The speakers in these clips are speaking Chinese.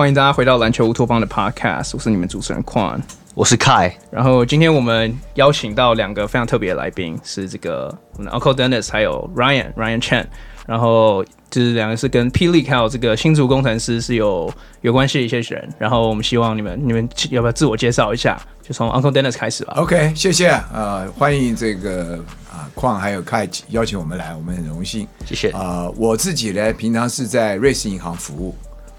欢迎大家回到篮球乌托邦的 Podcast，我是你们主持人 Quan，我是 Kai。然后今天我们邀请到两个非常特别的来宾，是这个我们的 Uncle Dennis 还有 Ryan Ryan Chen。然后就是两个是跟 P League 还有这个新竹工程师是有有关系的一些人。然后我们希望你们你们要不要自我介绍一下？就从 Uncle Dennis 开始吧。OK，谢谢啊、呃，欢迎这个啊矿还有 Kai 邀请我们来，我们很荣幸。谢谢啊、呃，我自己呢，平常是在瑞士银行服务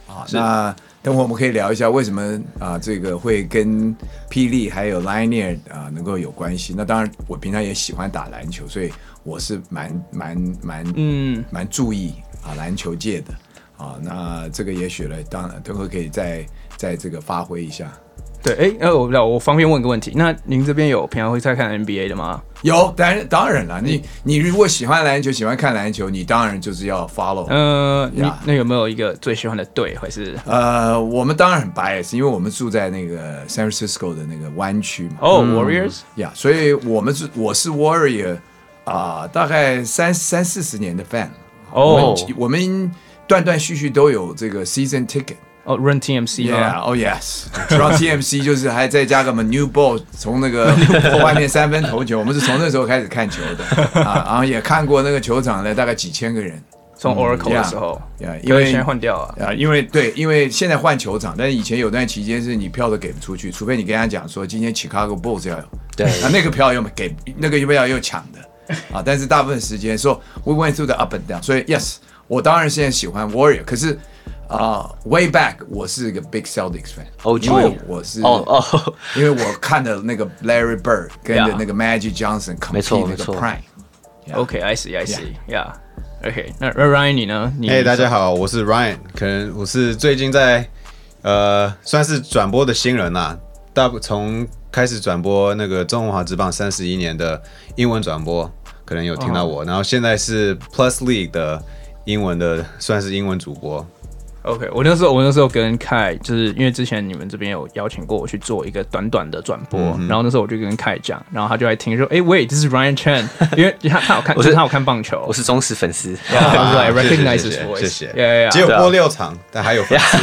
啊。那等会我们可以聊一下为什么啊、呃、这个会跟 P League 还有 Lioneer 啊、呃、能够有关系。那当然，我平常也喜欢打篮球，所以我是蛮蛮蛮嗯蛮注意啊篮球界的啊。那这个也许呢，当然等会可以再再这个发挥一下。对，哎，呃，我不知道，我方便问个问题，那您这边有平常会在看 NBA 的吗？有，当然当然了，你你如果喜欢篮球，喜欢看篮球，你当然就是要 follow。呃，你那有没有一个最喜欢的队，还是？呃，我们当然很 bias，因为我们住在那个 San Francisco 的那个湾区嘛。哦，Warriors，呀，所以我们是我是 Warrior 啊，大概三三四十年的 fan。哦，我们断断续续都有这个 season ticket。哦、oh，Run TMC 啊，哦 Yes，Run TMC 就是还再加个什么 New Ball，从那个外面三分投球，我们是从那时候开始看球的啊，然后也看过那个球场的大概几千个人，从 Oracle 的时候，呀，因为现在换掉了啊，因为对，因为现在换球场，但是以前有段期间是你票都给不出去，除非你跟他讲说今天 Chicago Bulls 要有，对，啊那个票又给那个又票又抢的。啊，但是大部分时间说 We went through the up and down，所以 Yes，我当然现在喜欢 Warrior，可是。啊、uh,，Way back，我是一个 Big Celtics fan，哦，因为我是哦哦，因为我看的那个 Larry Bird 跟着那个 Magic Johnson，没错没错，Prime，OK，I see，I see，Yeah，OK，那 Ryan 你呢？哎，hey, 大家好，我是 Ryan，可能我是最近在呃算是转播的新人啦、啊，大从开始转播那个中华职棒三十一年的英文转播，可能有听到我，oh. 然后现在是 Plus League 的英文的算是英文主播。OK，我那时候我那时候跟凯，就是因为之前你们这边有邀请过我去做一个短短的转播，嗯、然后那时候我就跟凯讲，然后他就来听说，哎、欸，喂，这是 Ryan Chen，因为他他有看，我是他有看棒球，我是忠实粉丝，对，recognize 谢谢，谢只有播六场，但还有粉丝，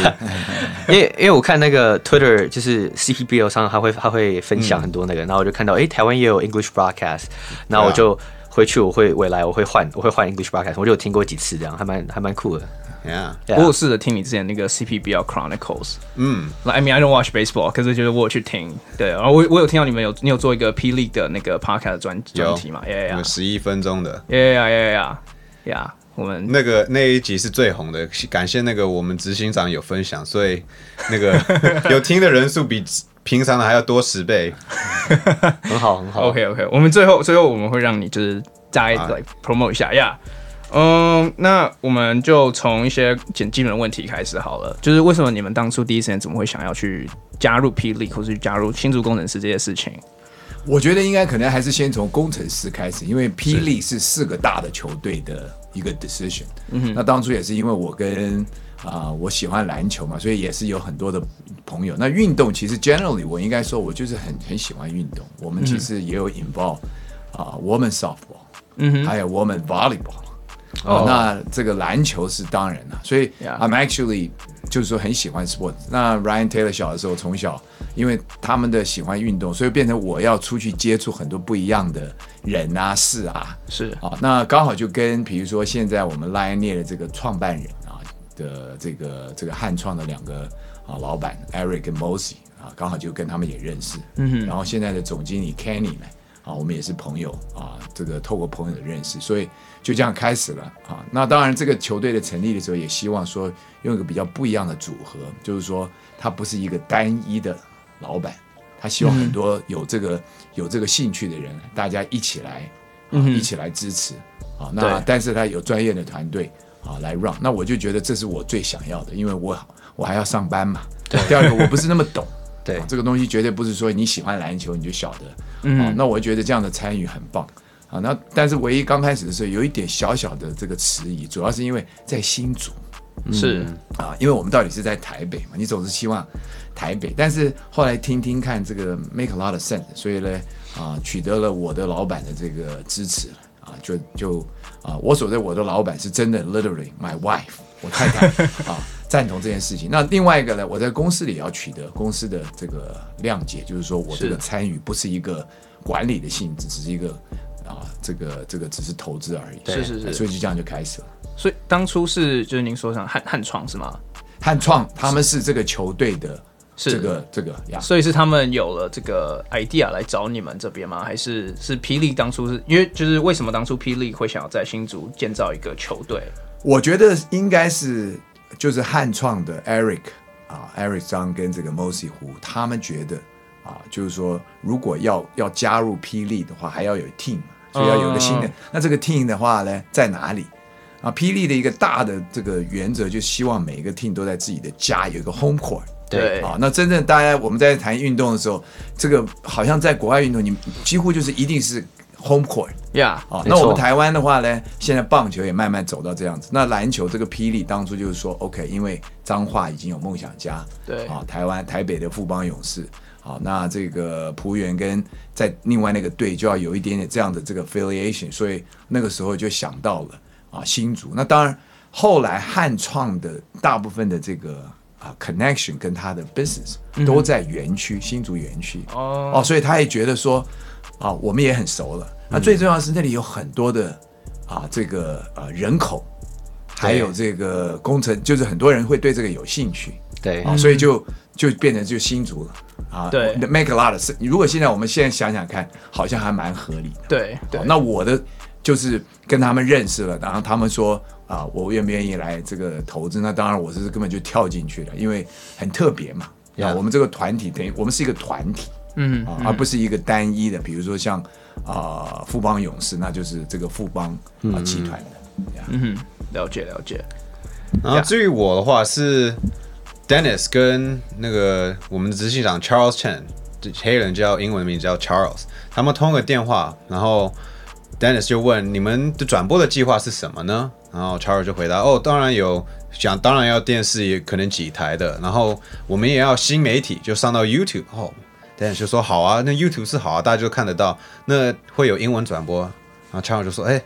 因为因为我看那个 Twitter 就是 CPBL 上他会他会分享很多那个，嗯、然后我就看到，哎、欸，台湾也有 English broadcast，然后我就回去我会未来我会换我会换 English broadcast，我就有听过几次这样，还蛮还蛮酷的。Yeah, yeah. 我有试着听你之前那个 CPBL Chronicles，嗯，I mean I don't watch baseball，可是就是我有去听，对，然后我我有听到你们有你有做一个 P League 的那个 podcast 专专题嘛，Yeah Yeah，十一分钟的，Yeah Yeah Yeah Yeah Yeah，我们那个那一集是最红的，感谢那个我们执行长有分享，所以那个 有听的人数比平常的还要多十倍，很好很好，OK OK，我们最后最后我们会让你就是再来 promote 一下，Yeah。嗯，那我们就从一些简基本的问题开始好了。就是为什么你们当初第一时间怎么会想要去加入 P League 或是加入新竹工程师这些事情？我觉得应该可能还是先从工程师开始，因为 P League 是四个大的球队的一个 decision。嗯哼，那当初也是因为我跟啊、呃、我喜欢篮球嘛，所以也是有很多的朋友。那运动其实 generally 我应该说，我就是很很喜欢运动。我们其实也有 involve 啊、呃、women softball，嗯哼，还有 women volleyball。哦，那这个篮球是当然了，所以 I'm actually 就是说很喜欢 sports。那 Ryan Taylor 小的时候从小，因为他们的喜欢运动，所以变成我要出去接触很多不一样的人啊事啊。是啊，那刚好就跟比如说现在我们 Lioneer 的这个创办人啊的这个这个汉创的两个啊老板 Eric 跟 Mosi 啊，刚好就跟他们也认识。嗯哼，然后现在的总经理 Kenny 呢，啊，我们也是朋友啊，这个透过朋友的认识，所以。就这样开始了啊！那当然，这个球队的成立的时候，也希望说用一个比较不一样的组合，就是说他不是一个单一的老板，他希望很多有这个有这个兴趣的人，大家一起来啊，一起来支持啊。那但是他有专业的团队啊来 run，那我就觉得这是我最想要的，因为我我还要上班嘛。对，第二个我不是那么懂，对，这个东西绝对不是说你喜欢篮球你就晓得。嗯，那我觉得这样的参与很棒。啊，那但是唯一刚开始的时候有一点小小的这个迟疑，主要是因为在新竹，是啊，因为我们到底是在台北嘛，你总是希望台北，但是后来听听看这个 make a lot of sense，所以呢啊，取得了我的老板的这个支持啊，就就啊，我所谓我的老板是真的 literally my wife，我太太 啊。赞同这件事情。那另外一个呢，我在公司里也要取得公司的这个谅解，就是说我这个参与不是一个管理的性质，只是一个啊，这个这个只是投资而已。是是是，所以就这样就开始了。所以当初是就是您说上汉汉创是吗？汉创他们是这个球队的。是这个这个呀，所以是他们有了这个 idea 来找你们这边吗？还是是霹雳当初是因为就是为什么当初霹雳会想要在新竹建造一个球队？我觉得应该是就是汉创的 Eric 啊，Eric 张跟这个 Mosi 胡他们觉得啊，就是说如果要要加入霹雳的话，还要有 team，所以要有个新的。嗯、那这个 team 的话呢，在哪里啊？霹雳的一个大的这个原则，就希望每一个 team 都在自己的家有一个 home court。对啊，那真正大家我们在谈运动的时候，这个好像在国外运动，你几乎就是一定是 home court 呀。啊，那我们台湾的话呢，现在棒球也慢慢走到这样子。那篮球这个霹雳当初就是说，OK，因为彰化已经有梦想家，对啊，台湾台北的富邦勇士，好，那这个璞园跟在另外那个队就要有一点点这样的这个 affiliation，所以那个时候就想到了啊新竹。那当然后来汉创的大部分的这个。啊，connection 跟他的 business 都在园区，嗯、新竹园区哦哦，所以他也觉得说啊，我们也很熟了。那、嗯、最重要的是那里有很多的啊，这个呃人口，还有这个工程，就是很多人会对这个有兴趣。对啊，所以就就变成就新竹了啊。对，make a lot of sense。如果现在我们现在想想看，好像还蛮合理的。对对，那我的就是跟他们认识了，然后他们说。啊，我愿不愿意来这个投资？那当然，我是根本就跳进去了，因为很特别嘛。啊，我们这个团体等于我们是一个团体，嗯，啊，而不是一个单一的。比如说像啊富邦勇士，那就是这个富邦啊集团的。嗯哼，了解了解。然后至于我的话是 Dennis 跟那个我们的执行长 Charles Chen，黑人叫英文名叫 Charles，他们通个电话，然后 Dennis 就问你们的转播的计划是什么呢？然后 Charles 就回答：“哦，当然有，想当然要电视，也可能几台的。然后我们也要新媒体，就上到 YouTube。哦，Dennis 就说好啊，那 YouTube 是好啊，大家就看得到。那会有英文转播。然后 Charles 就说：哎，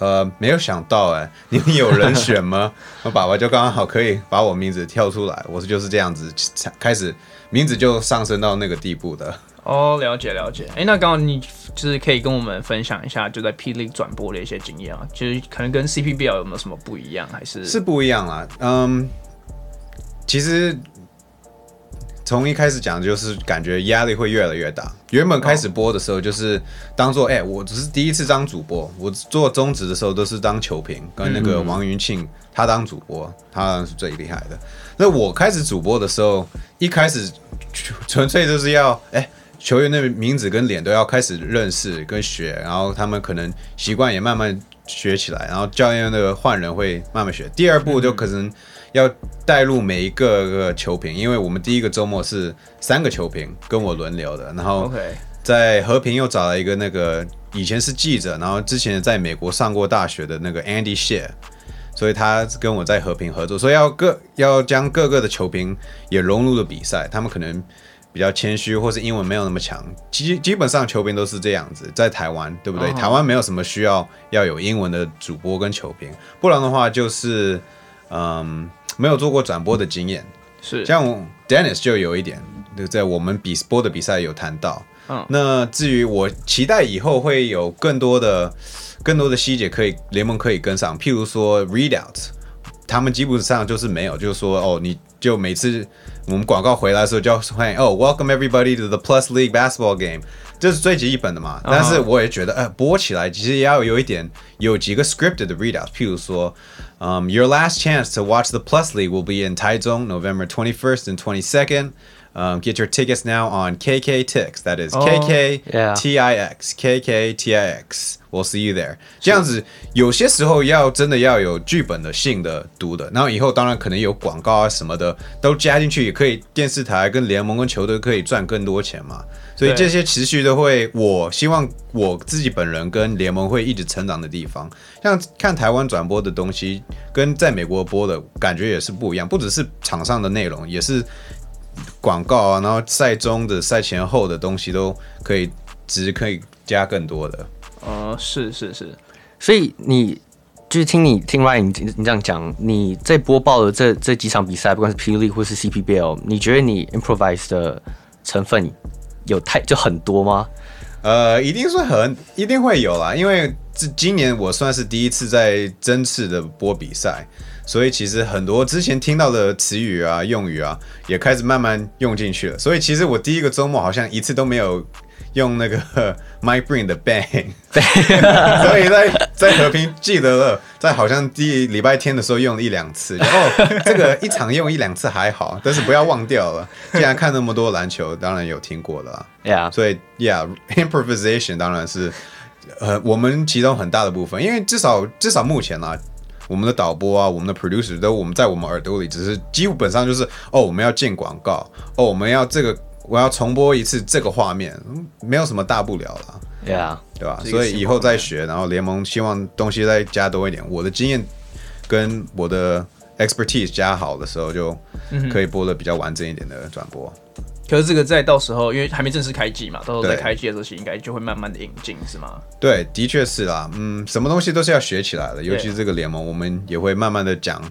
呃，没有想到哎，你们有人选吗？我爸爸就刚刚好可以把我名字跳出来，我是就是这样子才开始，名字就上升到那个地步的。”哦，了解了解。哎，那刚好你就是可以跟我们分享一下，就在霹雳转播的一些经验啊，就是可能跟 CPBL 有没有什么不一样，还是是不一样啦？嗯，其实从一开始讲，就是感觉压力会越来越大。原本开始播的时候，就是当做哎、我只是第一次当主播，我做中职的时候都是当球评，跟那个王云庆他当主播，他是最厉害的。那我开始主播的时候，一开始纯粹就是要哎。球员的名字跟脸都要开始认识跟学，然后他们可能习惯也慢慢学起来，然后教练那个换人会慢慢学。第二步就可能要带入每一个个球评，因为我们第一个周末是三个球评跟我轮流的，然后在和平又找了一个那个以前是记者，然后之前在美国上过大学的那个 Andy Shea，所以他跟我在和平合作，所以要各要将各个的球评也融入了比赛，他们可能。比较谦虚，或是英文没有那么强，基基本上球评都是这样子，在台湾，对不对？Oh. 台湾没有什么需要要有英文的主播跟球评，不然的话就是，嗯，没有做过转播的经验。是，像 Dennis 就有一点，就在我们比播的比赛有谈到。嗯，oh. 那至于我期待以后会有更多的、更多的细节可以联盟可以跟上，譬如说 readout，他们基本上就是没有，就是说哦，你就每次。我们广告回来的时候就要欢迎哦，Welcome everybody to the Plus League basketball game，这是最基本的嘛。但是我也觉得，呃，播起来其实也要有一点，有几个 scripted 的 readout，譬如说，嗯，Your last chance to watch the Plus League will be in 台中，November twenty first and twenty second。 Um, get your tickets now on KKTix. That is K K T I X K K T I X. We'll see you there. 这样子，有些时候要真的要有剧本的性的读的，然后以后当然可能有广告啊什么的都加进去，也可以电视台跟联盟跟球队可以赚更多钱嘛。所以这些持续都会，我希望我自己本人跟联盟会一直成长的地方。像看台湾转播的东西，跟在美国播的感觉也是不一样，不只是场上的内容，也是。广告啊，然后赛中的赛前后的东西都可以，只可以加更多的。呃，是是是，所以你就是听你听 Ryan 你你这样讲，你在播报的这这几场比赛，不管是 P. League 或是 CPBL，你觉得你 improvise 的成分有太就很多吗？呃，一定是很一定会有啦，因为这今年我算是第一次在针刺的播比赛，所以其实很多之前听到的词语啊、用语啊，也开始慢慢用进去了。所以其实我第一个周末好像一次都没有。用那个 Mike Breen 的 Bang，所以在在和平记得了，在好像第礼拜天的时候用了一两次，然后这个一场用一两次还好，但是不要忘掉了。既然看那么多篮球，当然有听过了，Yeah，所以 Yeah，improvisation 当然是呃我们其中很大的部分，因为至少至少目前啊，我们的导播啊，我们的 producer 都我们在我们耳朵里，只是基本上就是哦我们要进广告，哦我们要这个。我要重播一次这个画面，没有什么大不了了，对啊，对吧？所以以后再学，然后联盟希望东西再加多一点。我的经验跟我的 expertise 加好的时候，就可以播的比较完整一点的转播。可是这个在到时候，因为还没正式开机嘛，到时候在开机的时候，应该就会慢慢的引进，是吗？对，的确是啦。嗯，什么东西都是要学起来的，尤其是这个联盟，我们也会慢慢的讲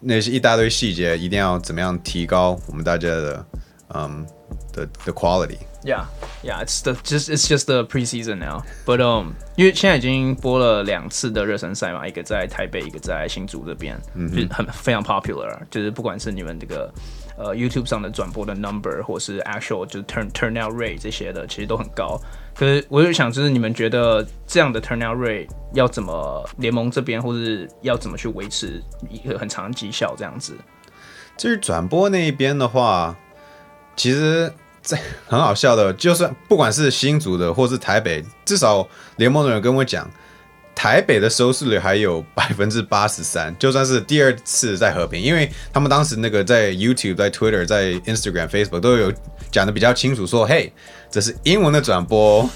那些一大堆细节，一定要怎么样提高我们大家的嗯。The the quality. Yeah, yeah. It's the just it's just the preseason now. But um，因为现在已经播了两次的热身赛嘛，一个在台北，一个在新竹这边，嗯、就是很非常 popular。就是不管是你们这个呃 YouTube 上的转播的 number，或是 actual 就 turn turnout rate 这些的，其实都很高。可是我就想，就是你们觉得这样的 turnout rate 要怎么联盟这边，或是要怎么去维持一个很长的绩效这样子？至于转播那一边的话，其实。这 很好笑的，就算不管是新竹的或是台北，至少联盟的人跟我讲，台北的收视率还有百分之八十三。就算是第二次在和平，因为他们当时那个在 YouTube、在 Twitter、在 Instagram、Facebook 都有讲的比较清楚，说：“嘿，这是英文的转播。”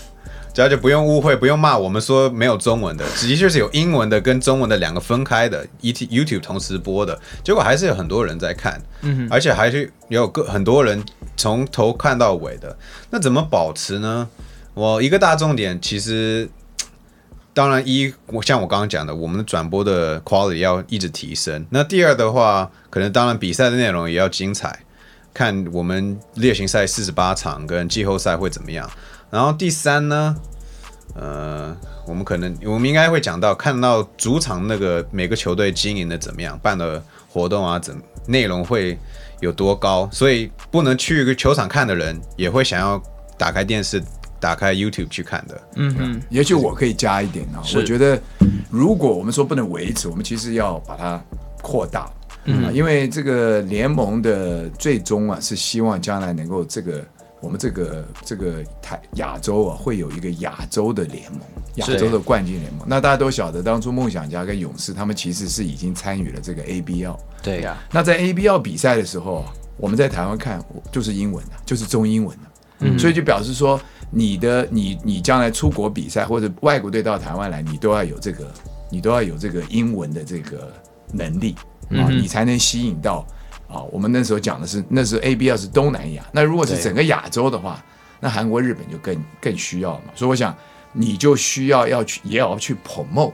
大家就不用误会，不用骂我们说没有中文的，直接就是有英文的跟中文的两个分开的，YouTube 同时播的，结果还是有很多人在看，嗯哼，而且还是也有个很多人从头看到尾的。那怎么保持呢？我一个大重点，其实当然一，我像我刚刚讲的，我们的转播的 quality 要一直提升。那第二的话，可能当然比赛的内容也要精彩，看我们例行赛四十八场跟季后赛会怎么样。然后第三呢，呃，我们可能我们应该会讲到，看到主场那个每个球队经营的怎么样，办的活动啊，怎内容会有多高，所以不能去一个球场看的人，也会想要打开电视、打开 YouTube 去看的。嗯嗯，也许我可以加一点啊，我觉得如果我们说不能维持，我们其实要把它扩大，嗯，因为这个联盟的最终啊，是希望将来能够这个。我们这个这个台亚洲啊，会有一个亚洲的联盟，亚洲的冠军联盟。那大家都晓得，当初梦想家跟勇士他们其实是已经参与了这个 ABL。对呀。那在 ABL 比赛的时候，我们在台湾看就是英文的，就是中英文的。嗯。所以就表示说，你的你你将来出国比赛或者外国队到台湾来，你都要有这个，你都要有这个英文的这个能力啊，你才能吸引到。啊，我们那时候讲的是，那时候 ABL 是东南亚。那如果是整个亚洲的话，那韩国、日本就更更需要嘛。所以我想，你就需要要去，也要去 promote，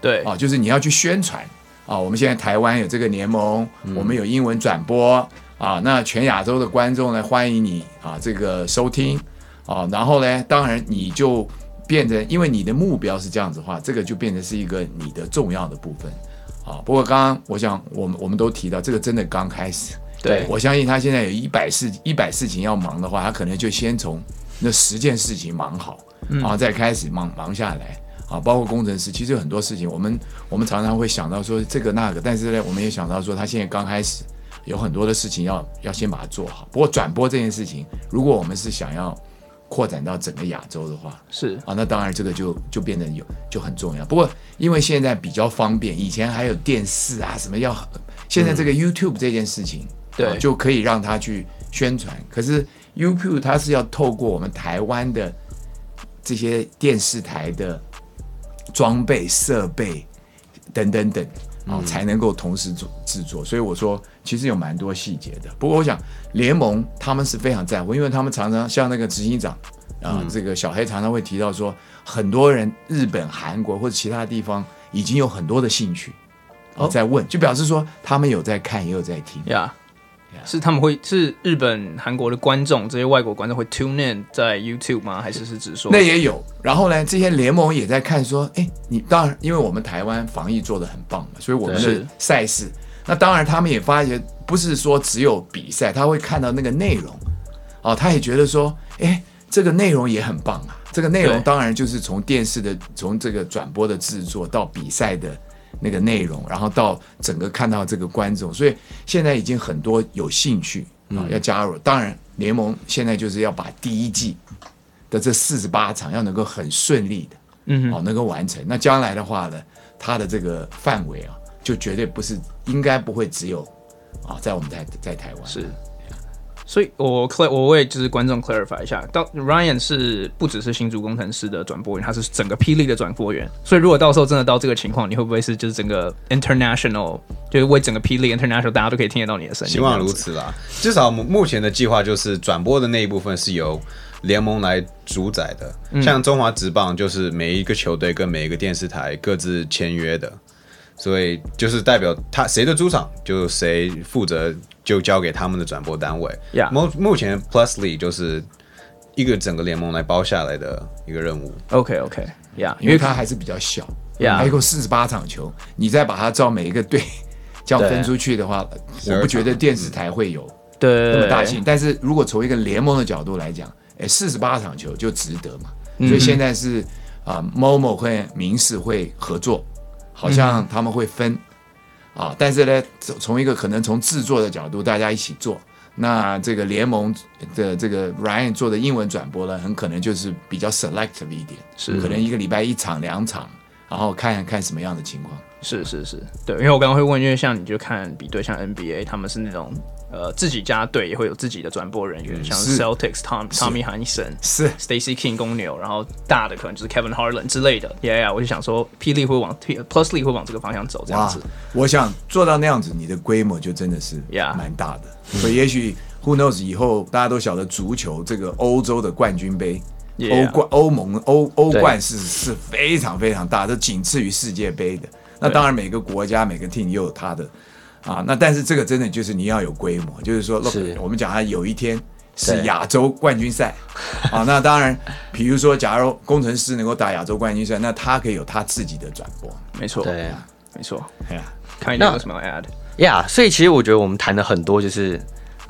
对啊，就是你要去宣传啊。我们现在台湾有这个联盟，我们有英文转播啊。那全亚洲的观众呢，欢迎你啊，这个收听啊。然后呢，当然你就变成，因为你的目标是这样子的话，这个就变成是一个你的重要的部分。啊，不过刚刚我想，我们我们都提到这个真的刚开始。对，我相信他现在有一百事一百事情要忙的话，他可能就先从那十件事情忙好，然后再开始忙忙下来。啊，包括工程师，其实有很多事情，我们我们常常会想到说这个那个，但是呢，我们也想到说他现在刚开始有很多的事情要要先把它做好。不过转播这件事情，如果我们是想要。扩展到整个亚洲的话，是啊，那当然这个就就变得有就很重要。不过因为现在比较方便，以前还有电视啊什么要，现在这个 YouTube 这件事情，嗯啊、对，就可以让他去宣传。可是 YouTube 它是要透过我们台湾的这些电视台的装备设备等等等。哦，才能够同时做制作，所以我说其实有蛮多细节的。不过我想联盟他们是非常在乎，因为他们常常像那个执行长啊，这个小黑常常会提到说，很多人日本、韩国或者其他地方已经有很多的兴趣，哦，在问，就表示说他们有在看，也有在听。呀，Yeah. Yeah. 是他们会是日本、韩国的观众，这些外国观众会 tune in 在 YouTube 吗？还是是指说那也有？然后呢，这些联盟也在看，说，哎，你当然，因为我们台湾防疫做的很棒嘛，所以我们的赛事，那当然他们也发觉，不是说只有比赛，他会看到那个内容，哦，他也觉得说，哎，这个内容也很棒啊。这个内容当然就是从电视的，从这个转播的制作到比赛的那个内容，然后到整个看到这个观众，所以现在已经很多有兴趣啊要加入。当然，联盟现在就是要把第一季的这四十八场要能够很顺利的，嗯，哦，能够完成。那将来的话呢，它的这个范围啊，就绝对不是应该不会只有啊，在我们在在台湾是。所以我 clar 我为就是观众 clarify 一下，到 Ryan 是不只是新竹工程师的转播员，他是整个霹雳的转播员。所以如果到时候真的到这个情况，你会不会是就是整个 international，就是为整个霹雳 international，大家都可以听得到你的声音？希望如此啦。至少目前的计划就是转播的那一部分是由联盟来主宰的，嗯、像中华职棒就是每一个球队跟每一个电视台各自签约的。所以就是代表他谁的主场，就谁负责，就交给他们的转播单位。Yeah. 目目前 Plusly 就是一个整个联盟来包下来的一个任务。OK OK，呀，yeah, 因为它还是比较小，呀，还有四十八场球，你再把它照每一个队 这样分出去的话，我不觉得电视台会有对那么大性。但是如果从一个联盟的角度来讲，哎，四十八场球就值得嘛。所以现在是啊，MOMO 会民视会合作。好像他们会分，嗯、啊，但是呢，从一个可能从制作的角度，大家一起做。那这个联盟的这个 Ryan 做的英文转播呢，很可能就是比较 selective 一点，是可能一个礼拜一场两场，然后看看什么样的情况。是是是，对，因为我刚刚会问，因为像你就看比对，像 NBA，他们是那种。呃，自己家队也会有自己的转播人员，嗯、像 Celtics Tom Tommy Heinsohn 是 Stacey King 公牛，然后大的可能就是 Kevin Harlan 之类的。Yeah，, yeah 我就想说，霹雳会往 Plusly 会往这个方向走，这样子。我想做到那样子，你的规模就真的是蛮大的。Yeah 所以也许 Who knows 以后大家都晓得足球这个欧洲的冠军杯，欧冠欧盟欧欧冠是是非常非常大，这仅次于世界杯的。那当然每个国家每个 team 也有它的。啊，那但是这个真的就是你要有规模，就是说，是我们讲它有一天是亚洲冠军赛，啊，那当然，比如说，假如工程师能够打亚洲冠军赛，那他可以有他自己的转播，没错，对，没错，哎呀，看你有什么要 add？呀，所以其实我觉得我们谈了很多，就是，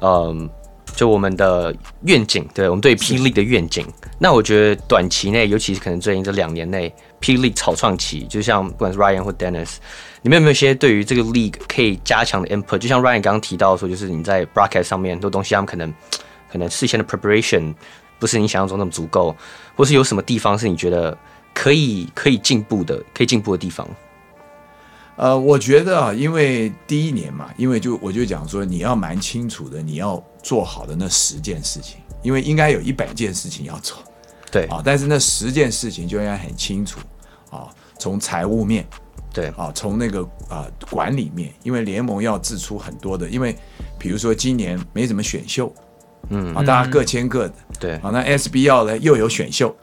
嗯，就我们的愿景，对我们对霹雳的愿景。那我觉得短期内，尤其是可能最近这两年内，霹雳草创期，就像不管是 Ryan 或 Dennis。你们有没有一些对于这个 league 可以加强的 input？就像 Ryan 刚刚提到说，就是你在 broadcast 上面很多东西，他们可能可能事先的 preparation 不是你想象中那么足够，或是有什么地方是你觉得可以可以进步的，可以进步的地方？呃，我觉得啊，因为第一年嘛，因为就我就讲说，你要蛮清楚的，你要做好的那十件事情，因为应该有一百件事情要做，对啊，但是那十件事情就应该很清楚啊，从财务面。对。啊，从那个啊、呃、管理面，因为联盟要支出很多的，因为比如说今年没怎么选秀，嗯。啊，大家各签各的，对。啊，那 SBL 呢又有选秀，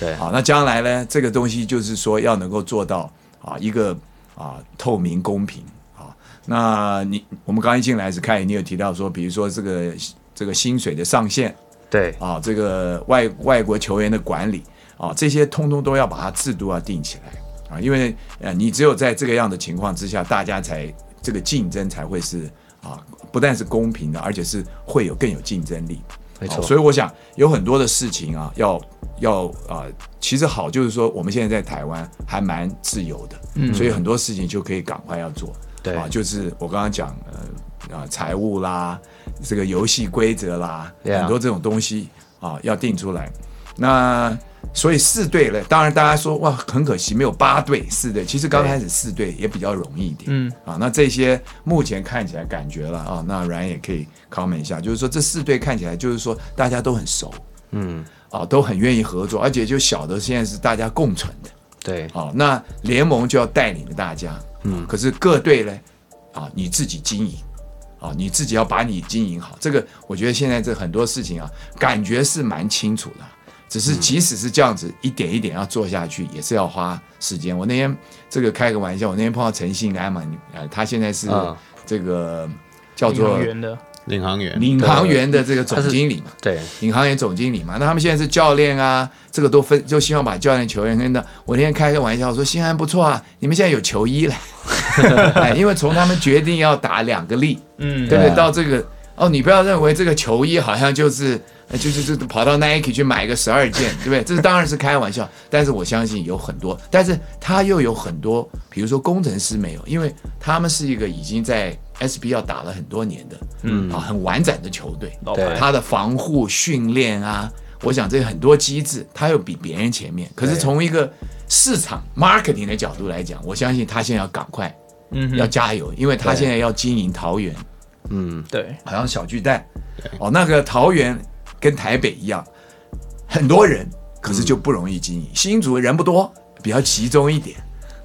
对。啊，那将来呢这个东西就是说要能够做到啊一个啊透明公平啊，那你我们刚一进来是看你有提到说，比如说这个这个薪水的上限，对。啊，这个外外国球员的管理啊，这些通通都要把它制度要定起来。啊，因为呃，你只有在这个样的情况之下，大家才这个竞争才会是啊，不但是公平的，而且是会有更有竞争力。没错，所以我想有很多的事情啊，要要啊，其实好就是说，我们现在在台湾还蛮自由的，嗯，所以很多事情就可以赶快要做。对啊，就是我刚刚讲呃啊，财务啦，这个游戏规则啦，很多这种东西啊，要定出来。那所以四队呢，当然大家说哇，很可惜没有八队四队。其实刚开始四队也比较容易一点。嗯啊，那这些目前看起来感觉了啊，那 Ryan 也可以 comment 一下，就是说这四队看起来就是说大家都很熟，嗯啊，都很愿意合作，而且就晓得现在是大家共存的。对，啊，那联盟就要带领着大家，嗯，可是各队呢，啊，你自己经营，啊，你自己要把你经营好。这个我觉得现在这很多事情啊，感觉是蛮清楚的。只是即使是这样子，一点一点要做下去，也是要花时间。我那天这个开个玩笑，我那天碰到陈信安嘛，呃，他现在是这个叫做领航员，领航员的这个总经理嘛，对，领航员总经理嘛。那他们现在是教练啊，这个都分，就希望把教练、球员跟的。我那天开个玩笑说，新安不错啊，你们现在有球衣了，哎，因为从他们决定要打两个力，嗯，对不对？到这个哦，你不要认为这个球衣好像就是。就是就跑到 Nike 去买个十二件，对不对？这是当然是开玩笑，但是我相信有很多，但是他又有很多，比如说工程师没有，因为他们是一个已经在 SBL 打了很多年的，嗯。啊，很完整的球队，对，他的防护训练啊，我想这很多机制，他又比别人前面。可是从一个市场 marketing 的角度来讲，我相信他现在要赶快，嗯，要加油，因为他现在要经营桃园，嗯，对，好像小巨蛋，哦，那个桃园。跟台北一样，很多人，可是就不容易经营。新竹人不多，比较集中一点。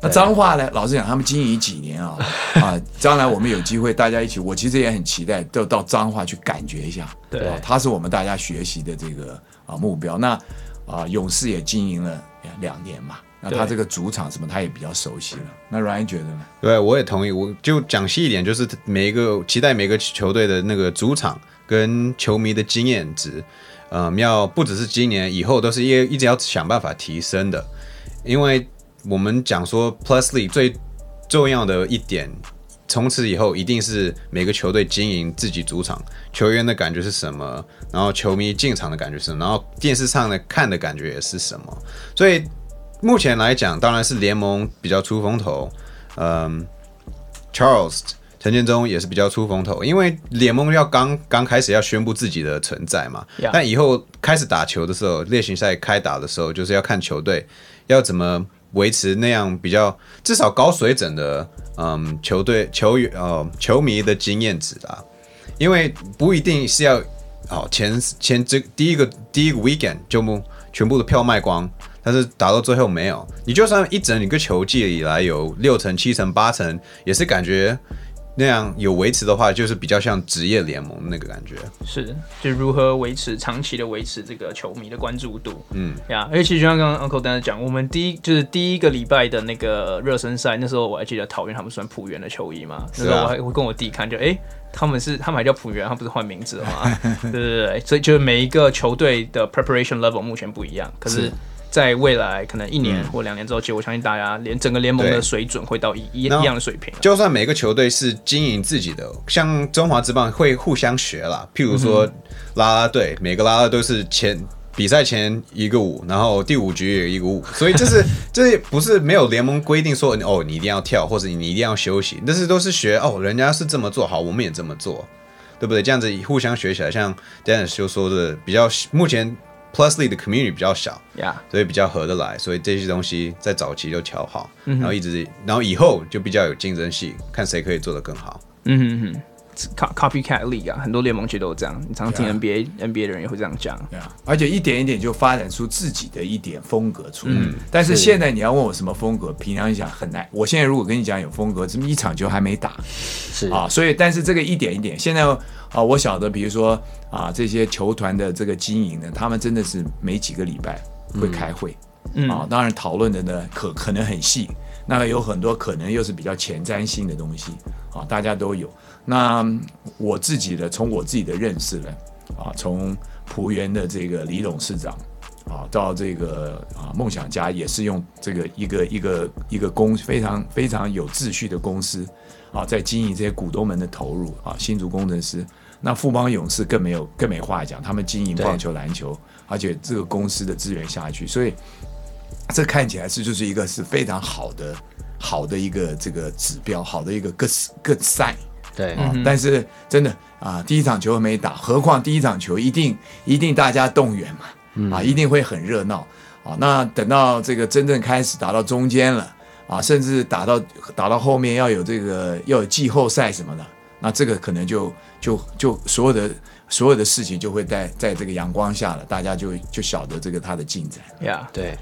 那彰化呢？老实讲，他们经营几年啊 啊！将来我们有机会，大家一起，我其实也很期待，都到彰化去感觉一下。对，他是我们大家学习的这个啊目标。那啊，勇士也经营了两年嘛，那他这个主场什么，他也比较熟悉了。那 Ryan 觉得呢？对，我也同意。我就讲细一点，就是每一个期待每个球队的那个主场。跟球迷的经验值，嗯，要不只是今年，以后都是一一直要想办法提升的。因为我们讲说 Plusly 最重要的一点，从此以后一定是每个球队经营自己主场，球员的感觉是什么，然后球迷进场的感觉是什么，然后电视上的看的感觉也是什么。所以目前来讲，当然是联盟比较出风头，嗯，Charles。陈建中也是比较出风头，因为联盟要刚刚开始要宣布自己的存在嘛。但以后开始打球的时候，例行赛开打的时候，就是要看球队要怎么维持那样比较至少高水准的嗯球队球员呃球迷的经验值啊。因为不一定是要哦前前这第一个第一个 weekend 就全部的票卖光，但是打到最后没有，你就算一整一个球季以来有六成七成八成，也是感觉。那样有维持的话，就是比较像职业联盟那个感觉。是，就如何维持长期的维持这个球迷的关注度。嗯，呀，而且其实就像刚刚 Uncle Dan 讲，我们第一就是第一个礼拜的那个热身赛，那时候我还记得桃园他们算浦原的球衣嘛，那时候我还会跟我弟看就，哎，他们是他们还叫浦原，他不是换名字了吗？对对对，所以就是每一个球队的 preparation level 目前不一样，可是。在未来可能一年或两年之后，其实我相信大家连整个联盟的水准会到一一一样的水平。就算每个球队是经营自己的，像中华职棒会互相学啦。譬如说啦啦队，每个啦啦队是前比赛前一个舞，然后第五局也一个舞，所以这是这 不是没有联盟规定说哦，你一定要跳或者你一定要休息，但是都是学哦，人家是这么做好，我们也这么做，对不对？这样子互相学起来，像 Dennis 就说的比较目前。Plus League 的 community 比较小.所以比较合得来，所以这些东西在早期就调好，嗯、然后一直，然后以后就比较有竞争性，看谁可以做得更好。嗯哼哼，Copycat League 啊，很多联盟其实都这样，你常听 NBA Yeah. NBA 的人也会这样讲。对啊，而且一点一点就发展出自己的一点风格出来。嗯，但是现在你要问我什么风格，平常讲很难。我现在如果跟你讲有风格，这么一场球还没打，是啊，所以但是这个一点一点，现在。啊，我晓得，比如说啊，这些球团的这个经营呢，他们真的是每几个礼拜会开会，嗯，啊，当然讨论的呢可可能很细，那有很多可能又是比较前瞻性的东西，啊，大家都有。那我自己的，从我自己的认识呢，啊，从浦原的这个李董事长，啊，到这个啊梦想家也是用这个一个一个一个公非常非常有秩序的公司。啊，在经营这些股东们的投入啊，新竹工程师，那富邦勇士更没有更没话讲，他们经营棒球、篮球，而且这个公司的资源下去，所以这看起来是就是一个是非常好的好的一个这个指标，好的一个 good good sign。对啊，但是真的啊，第一场球没打，何况第一场球一定一定大家动员嘛，嗯、啊，一定会很热闹啊。那等到这个真正开始打到中间了。啊，甚至打到打到后面要有这个要有季后赛什么的，那这个可能就就就所有的所有的事情就会在在这个阳光下了，大家就就晓得这个它的进展。呀，Yeah, 对，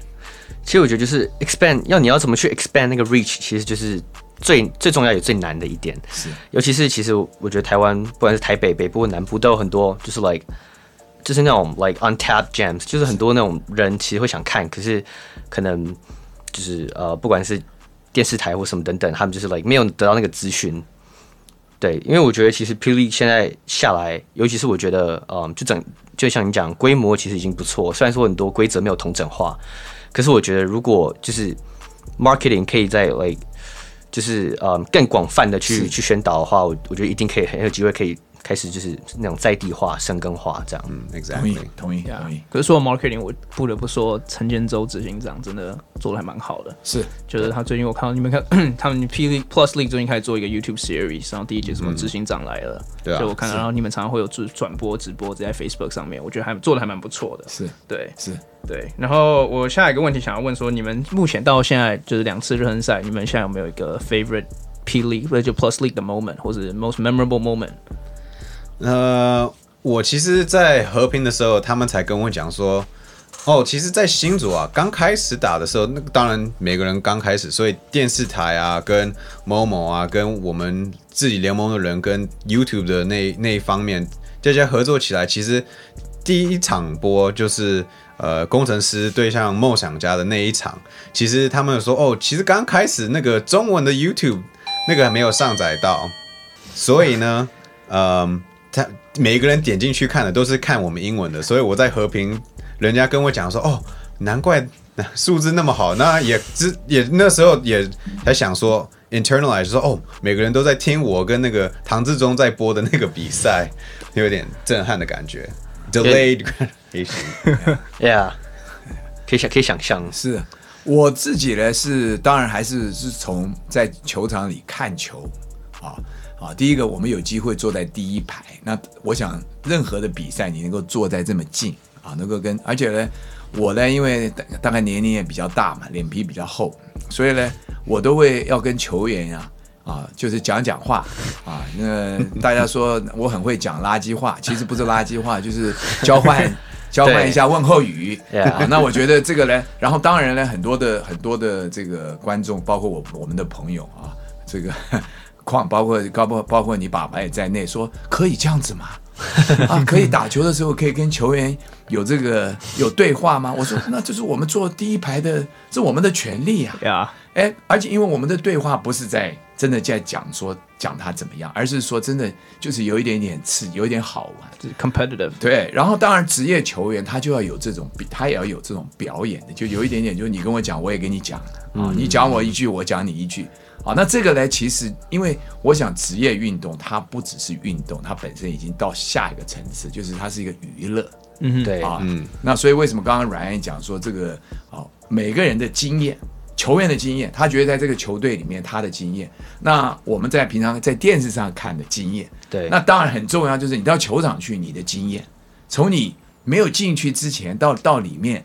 其实我觉得就是 expand 要你要怎么去 expand 那个 reach，其实就是最最重要也最难的一点。是，尤其是其实我觉得台湾不管是台北北部南部都有很多就是 like 就是那种 like untapped gems，就是很多那种人其实会想看，可是可能就是呃，不管是电视台或什么等等，他们就是 like 没有得到那个资讯。对，因为我觉得其实 P. League 现在下来，尤其是我觉得，嗯，就整就像你讲，规模其实已经不错。虽然说很多规则没有同整化，可是我觉得如果就是 marketing 可以在 like 就是嗯更广泛的去去宣导的话，我我觉得一定可以很有机会可以。开始就是那种在地化、生根化这样。嗯，exactly，同意，同意，同意。可是说到 marketing，我不得不说陈建州执行长真的做的还蛮好的。是，就是他最近我看到你们看 他们 P League Plus League 最近开始做一个 YouTube series，然后第一节什么执行长来了，对啊，就我看到，然后你们常常会有转转播直播在 Facebook 上面，我觉得还做的还蛮不错的。是，对，是对。然后我下一个问题想要问说，你们目前到现在就是两次热身赛，你们现在有没有一个 favorite P League 或者就 Plus League 的 moment，或者 most memorable moment？呃，我其实，在和平的时候，他们才跟我讲说，哦，其实，在新竹啊，刚开始打的时候，那当然每个人刚开始，所以电视台啊，跟某某啊，跟我们自己联盟的人，跟 YouTube 的那那一方面，大家合作起来，其实第一场播就是呃，工程师对上梦想家的那一场，其实他们说，哦，其实刚开始那个中文的 YouTube 那个还没有上载到，所以呢，嗯、呃。他每一个人点进去看的都是看我们英文的，所以我在和平，人家跟我讲说，哦，难怪数字那么好，那也只也那时候也还想说 internalize 说，哦，每个人都在听我跟那个唐志忠在播的那个比赛，有点震撼的感觉。Delayed gratification，yeah，可以想可以想象，是我自己呢，是当然还是是从在球场里看球啊。啊，第一个，我们有机会坐在第一排。那我想，任何的比赛，你能够坐在这么近啊，能够跟，而且呢，我呢，因为大概年龄也比较大嘛，脸皮比较厚，所以呢，我都会要跟球员呀，啊，就是讲讲话啊。那大家说我很会讲垃圾话，其实不是垃圾话，就是交换 交换一下问候语啊。那我觉得这个呢，然后当然呢，很多的很多的这个观众，包括我我们的朋友啊，这个。况包括包括包括你爸爸也在内，说可以这样子吗？啊，可以打球的时候可以跟球员有这个有对话吗？我说那就是我们坐第一排的，是我们的权利呀。呀，哎，而且因为我们的对话不是在真的在讲说讲他怎么样，而是说真的就是有一点点刺，有一点好玩，就是 competitive。对，然后当然职业球员他就要有这种，他也要有这种表演的，就有一点点，就是你跟我讲，我也跟你讲啊，你讲我一句，我讲你一句。好，那这个呢？其实，因为我想，职业运动它不只是运动，它本身已经到下一个层次，就是它是一个娱乐。嗯，对啊，嗯。那所以为什么刚刚 Ryan 讲说这个？哦，每个人的经验，球员的经验，他觉得在这个球队里面他的经验，那我们在平常在电视上看的经验，对，那当然很重要，就是你到球场去，你的经验，从你没有进去之前到到里面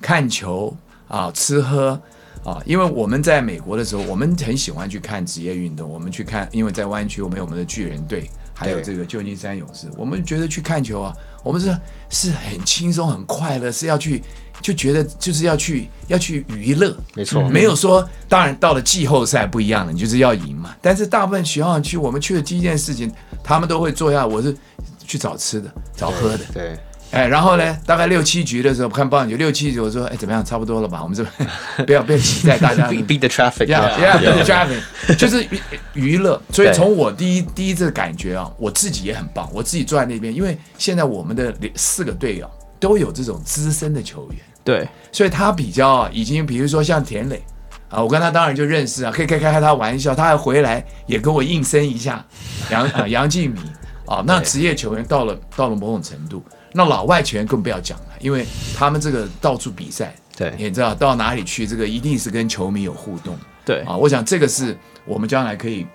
看球啊，吃喝。啊，因为我们在美国的时候，我们很喜欢去看职业运动。我们去看，因为在湾区，我们有我们的巨人队，还有这个旧金山勇士。我们觉得去看球啊，我们是是很轻松、很快乐，是要去就觉得就是要去要去娱乐。没错，没有说，当然到了季后赛不一样了，你就是要赢嘛。但是大部分学校去，我们去的第一件事情，他们都会坐下，我是去找吃的、找喝的。对。对哎，然后呢，大概六七局的时候看棒球，六七局我说，哎，怎么样？差不多了吧？我们这边 不要不要期待大家。Beat the traffic，yeah，yeah，beat the traffic，就是娱乐。所以从我第一第一次感觉啊，我自己也很棒，我自己坐在那边，因为现在我们的四个队友都有这种资深的球员，对，所以他比较已经，比如说像田磊啊，我跟他当然就认识啊，可以开开开他玩笑，他还回来也跟我应声一下。杨啊杨敬敏啊，那职业球员到了到了某种程度。那老外球员更不要讲了，因为他们这个到处比赛，对，你知道到哪里去，这个一定是跟球迷有互动，对啊。我想这个是我们将来可以，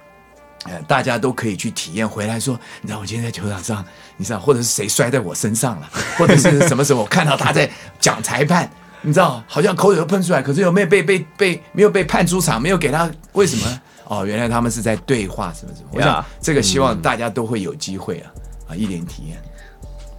呃，大家都可以去体验回来说，你知道我今天在球场上，你知道，或者是谁摔在我身上了，或者是什么时候我看到他在讲裁判，你知道，好像口水都喷出来，可是有没有被被被没有被判出场，没有给他为什么？哦，原来他们是在对话什么什么。我想这个希望大家都会有机会啊啊，一点体验。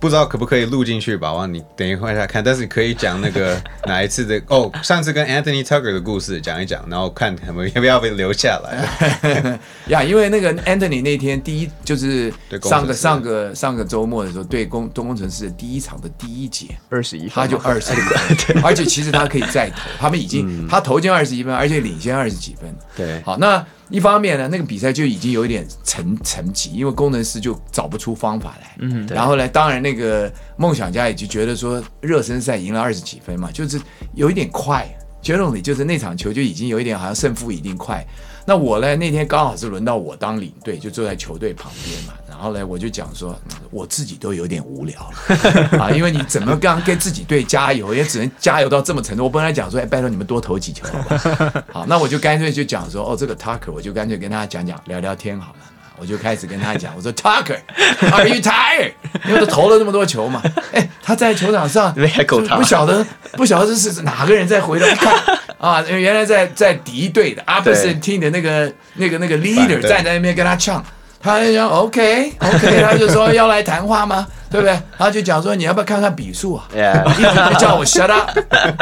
不知道可不可以录进去吧？我你等一会儿再看，但是你可以讲那个 哪一次的哦，上次跟 Anthony Tucker 的故事讲一讲，然后看他们要不要被留下来。呀，因为那个 Anthony 那天第一就是上个上个上个周末的时候，对工东工程师的第一场的第一节二十一分，他就二十一分，而且其实他可以再投，他们已经、嗯、他投进二十一分，而且领先二十几分。对，好那。一方面呢，那个比赛就已经有一点沉沉寂，因为工程师就找不出方法来。嗯，然后呢，当然那个梦想家也就觉得说，热身赛赢了二十几分嘛，就是有一点快。Generally 就是那场球就已经有一点好像胜负已定快。那我呢，那天刚好是轮到我当领队，就坐在球队旁边嘛。然后来，我就讲说，我自己都有点无聊了 啊，因为你怎么刚给自己队加油，也只能加油到这么程度。我本来讲说，哎，拜托你们多投几球好吧。好，那我就干脆就讲说，哦，这个 Tucker，我就干脆跟他讲讲聊聊天好了。我就开始跟他讲，我说 Tucker，Are you tired？因为他投了这么多球嘛。哎，他在球场上 不晓得不晓得这是哪个人在回头看啊？原来在在敌队的 opposite team 的那个那个那个 leader 站在那边跟他呛。他就讲 OK OK，他就说要来谈话吗？对不对？他就讲说你要不要看看笔数啊. 一直在叫我 shut up。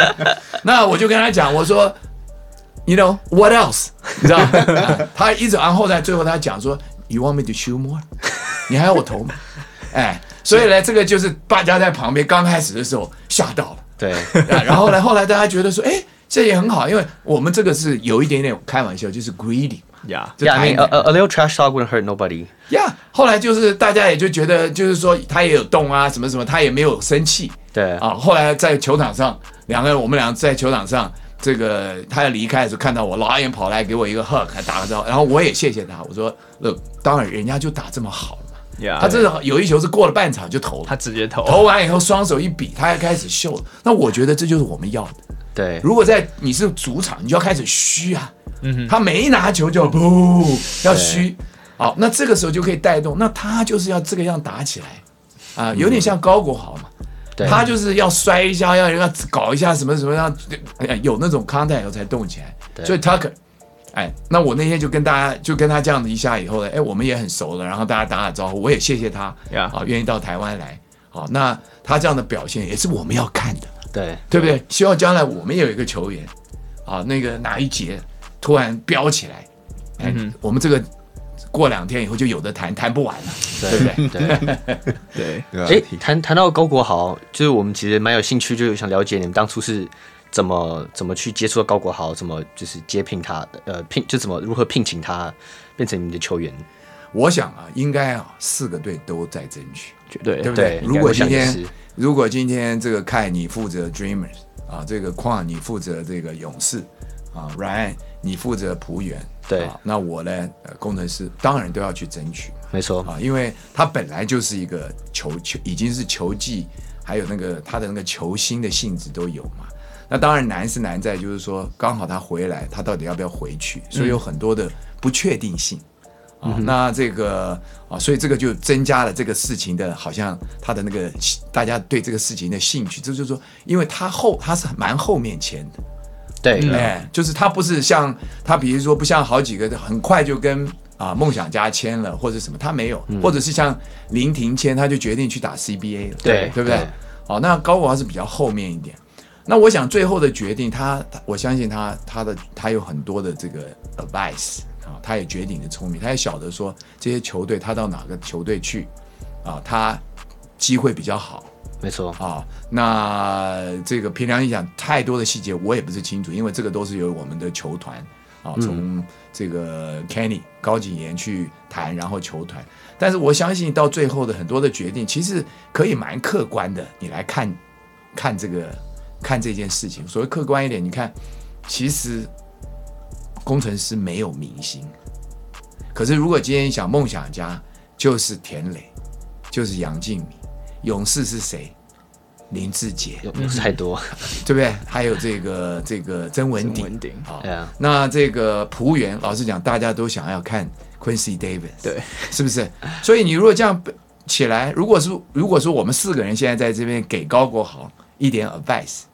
那我就跟他讲，我说 You know what else？你知道？他一直然后在最后他讲说 You want me to shoot more？你还要我投吗？哎，所以呢，这个就是大家在旁边刚开始的时候吓到了。对，然后呢，后来大家觉得说，哎，这也很好，因为我们这个是有一点点开玩笑，就是 greedy。Yeah, yeah. I mean, a, a little trash talk wouldn't hurt nobody. Yeah. 后来就是大家也就觉得，就是说他也有动啊，什么什么，他也没有生气。对啊。后来在球场上，两个人，我们俩在球场上，这个他要离开的时候，看到我，老远跑来给我一个 hug，还打个招呼，然后我也谢谢他，我说，呃，当然人家就打这么好嘛。Yeah. 他这有一球是过了半场就投了，他直接投，投完以后双手一比，他还开始秀了。那我觉得这就是我们要的。对。如果在你是主场，你就要开始虚啊。嗯，他没拿球就不要虚，好，那这个时候就可以带动，那他就是要这个样打起来，啊，有点像高国豪嘛，对，他就是要摔一下，要要搞一下什么什么样，有那种 contact 以后才动起来，所以 Tucker，哎，那我那天就跟大家就跟他这样子一下以后呢，哎，我们也很熟了，然后大家打打招呼，我也谢谢他，啊，愿意到台湾来，好，那他这样的表现也是我们要看的，对，对不对？希望将来我们也有一个球员，啊，那个哪一节。突然飙起来，哎，嗯、我们这个过两天以后就有的谈，谈不完了，对，对不对？对 对。哎，谈谈到高国豪，就是我们其实蛮有兴趣，就想了解你们当初是怎么怎么去接触到高国豪，怎么就是接聘他，呃，聘就怎么如何聘请他变成你们的球员？我想啊，应该啊，四个队都在争取，绝对对不对？如果今天如果今天这个凯你负责 Dreamers 啊，这个矿你负责这个勇士啊，Ryan。你负责璞园，对、啊，那我呢？呃，工程师当然都要去争取，没错啊，因为他本来就是一个球球，已经是球技，还有那个他的那个球星的性质都有嘛。那当然难是难在就是说，刚好他回来，他到底要不要回去？所以有很多的不确定性、嗯、啊。那这个啊，所以这个就增加了这个事情的，好像他的那个大家对这个事情的兴趣。这就是说，因为他后他是蛮后面签的。对，哎、嗯，就是他不是像他，比如说不像好几个很快就跟啊梦想家签了或者什么，他没有，嗯、或者是像林庭谦，他就决定去打 CBA 了，对，对不对？好，那高国华是比较后面一点。那我想最后的决定，他我相信他他的他有很多的这个 advice 啊，他也绝顶的聪明，他也晓得说这些球队他到哪个球队去啊，他机会比较好。没错啊，那这个平良一讲太多的细节我也不是清楚，因为这个都是由我们的球团啊，从这个 Kenny 高景言去谈，然后球团。但是我相信到最后的很多的决定，其实可以蛮客观的，你来看看这个看这件事情。所谓客观一点，你看，其实工程师没有明星，可是如果今天想梦想家，就是田磊，就是杨敬敏。勇士是谁？林志杰，勇士太多，对不对？还有这个这个曾文鼎，好，那这个璞园，老实讲，大家都想要看 Quincy Davis，对，是不是？所以你如果这样起来，如果是如果说我们四个人现在在这边给高国豪一点 advice，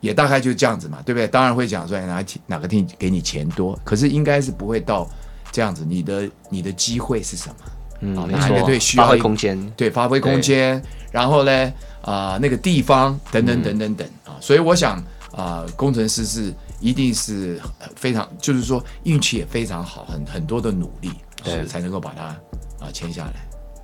也大概就这样子嘛，对不对？当然会讲说哪哪个 team 给你钱多，可是应该是不会到这样子。你的你的机会是什么？嗯，啊，没哪一个队需要发挥空间，对，发挥空间，然后呢，啊、呃，那个地方等等等等等啊，所以我想啊、呃，工程师是一定是非常，就是说运气也非常好，很很多的努力，对，才能够把它啊签下来。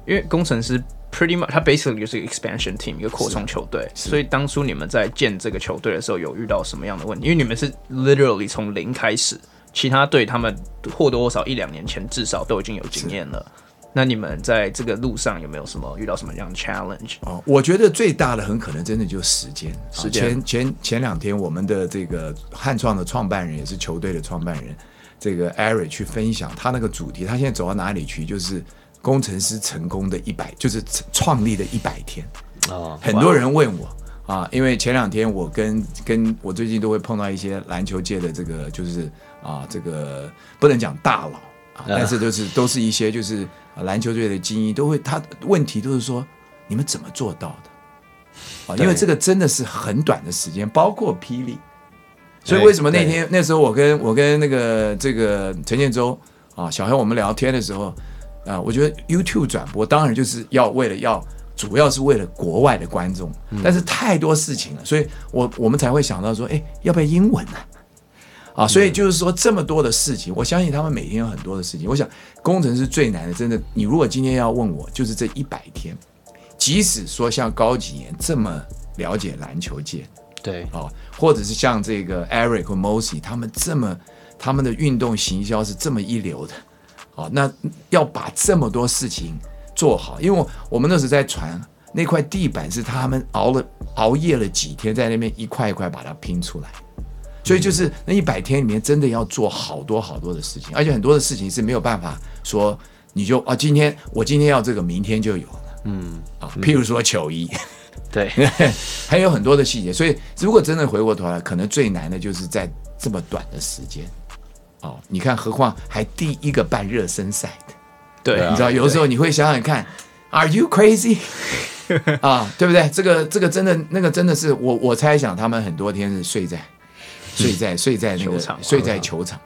因为工程师 pretty much，他 basically 就是一个 expansion team，一个扩充球队，所以当初你们在建这个球队的时候，有遇到什么样的问题？因为你们是 literally 从零开始，其他队他们或多或少一两年前至少都已经有经验了。那你们在这个路上有没有什么遇到什么样的 challenge？哦，我觉得最大的很可能真的就是时间。时间。前前前两天，我们的这个汉创的创办人也是球队的创办人，这个 Eric 去分享他那个主题，他现在走到哪里去？就是工程师成功的一百，就是创立的一百天。哦，很多人问我啊，因为前两天我跟跟我最近都会碰到一些篮球界的这个，就是啊，这个不能讲大佬啊，但是就是都是一些就是。篮球队的精英都会，他问题都是说，你们怎么做到的？啊，因为这个真的是很短的时间，包括霹雳。所以为什么那天那时候我跟我跟那个这个陈建州啊小黑我们聊天的时候啊，我觉得 YouTube 转播当然就是要为了要主要是为了国外的观众，但是太多事情了，所以我我们才会想到说，哎，要不要英文呢？啊，所以就是说这么多的事情，我相信他们每天有很多的事情。我想工程师最难的，真的，你如果今天要问我，就是这一百天，即使说像高景言这么了解篮球界，对，啊，或者是像这个 Eric 和 Mossy 他们这么他们的运动行销是这么一流的，啊，那要把这么多事情做好，因为我我们那时候在传那块地板是他们熬了熬夜了几天，在那边一块一块把它拼出来。所以就是那一百天里面，真的要做好多好多的事情，而且很多的事情是没有办法说你就啊，今天我今天要这个，明天就有了。嗯啊，譬如说球衣，对，还有很多的细节。所以如果真的回过头来，可能最难的就是在这么短的时间。哦，你看，何况还第一个办热身赛的，对，你知道，有的时候你会想想看，Are you crazy？啊，对不对？这个这个真的那个真的是我我猜想他们很多天是睡在。睡在睡在那个球场，睡在球场，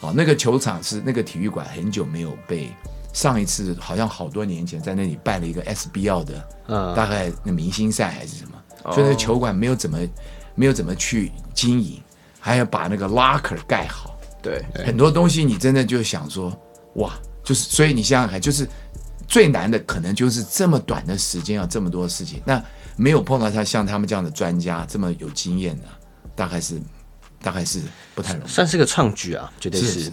哦，那个球场是那个体育馆很久没有被，上一次好像好多年前在那里办了一个 SBL 的，嗯，大概那明星赛还是什么，所以那球馆没有怎么没有怎么去经营，还要把那个 locker 盖好，对，很多东西你真的就想说，哇，就是所以你想想看，就是最难的可能就是这么短的时间要这么多事情，那没有碰到他像他们这样的专家这么有经验的，大概是。大概是不太容易，算是个创举啊，绝对是。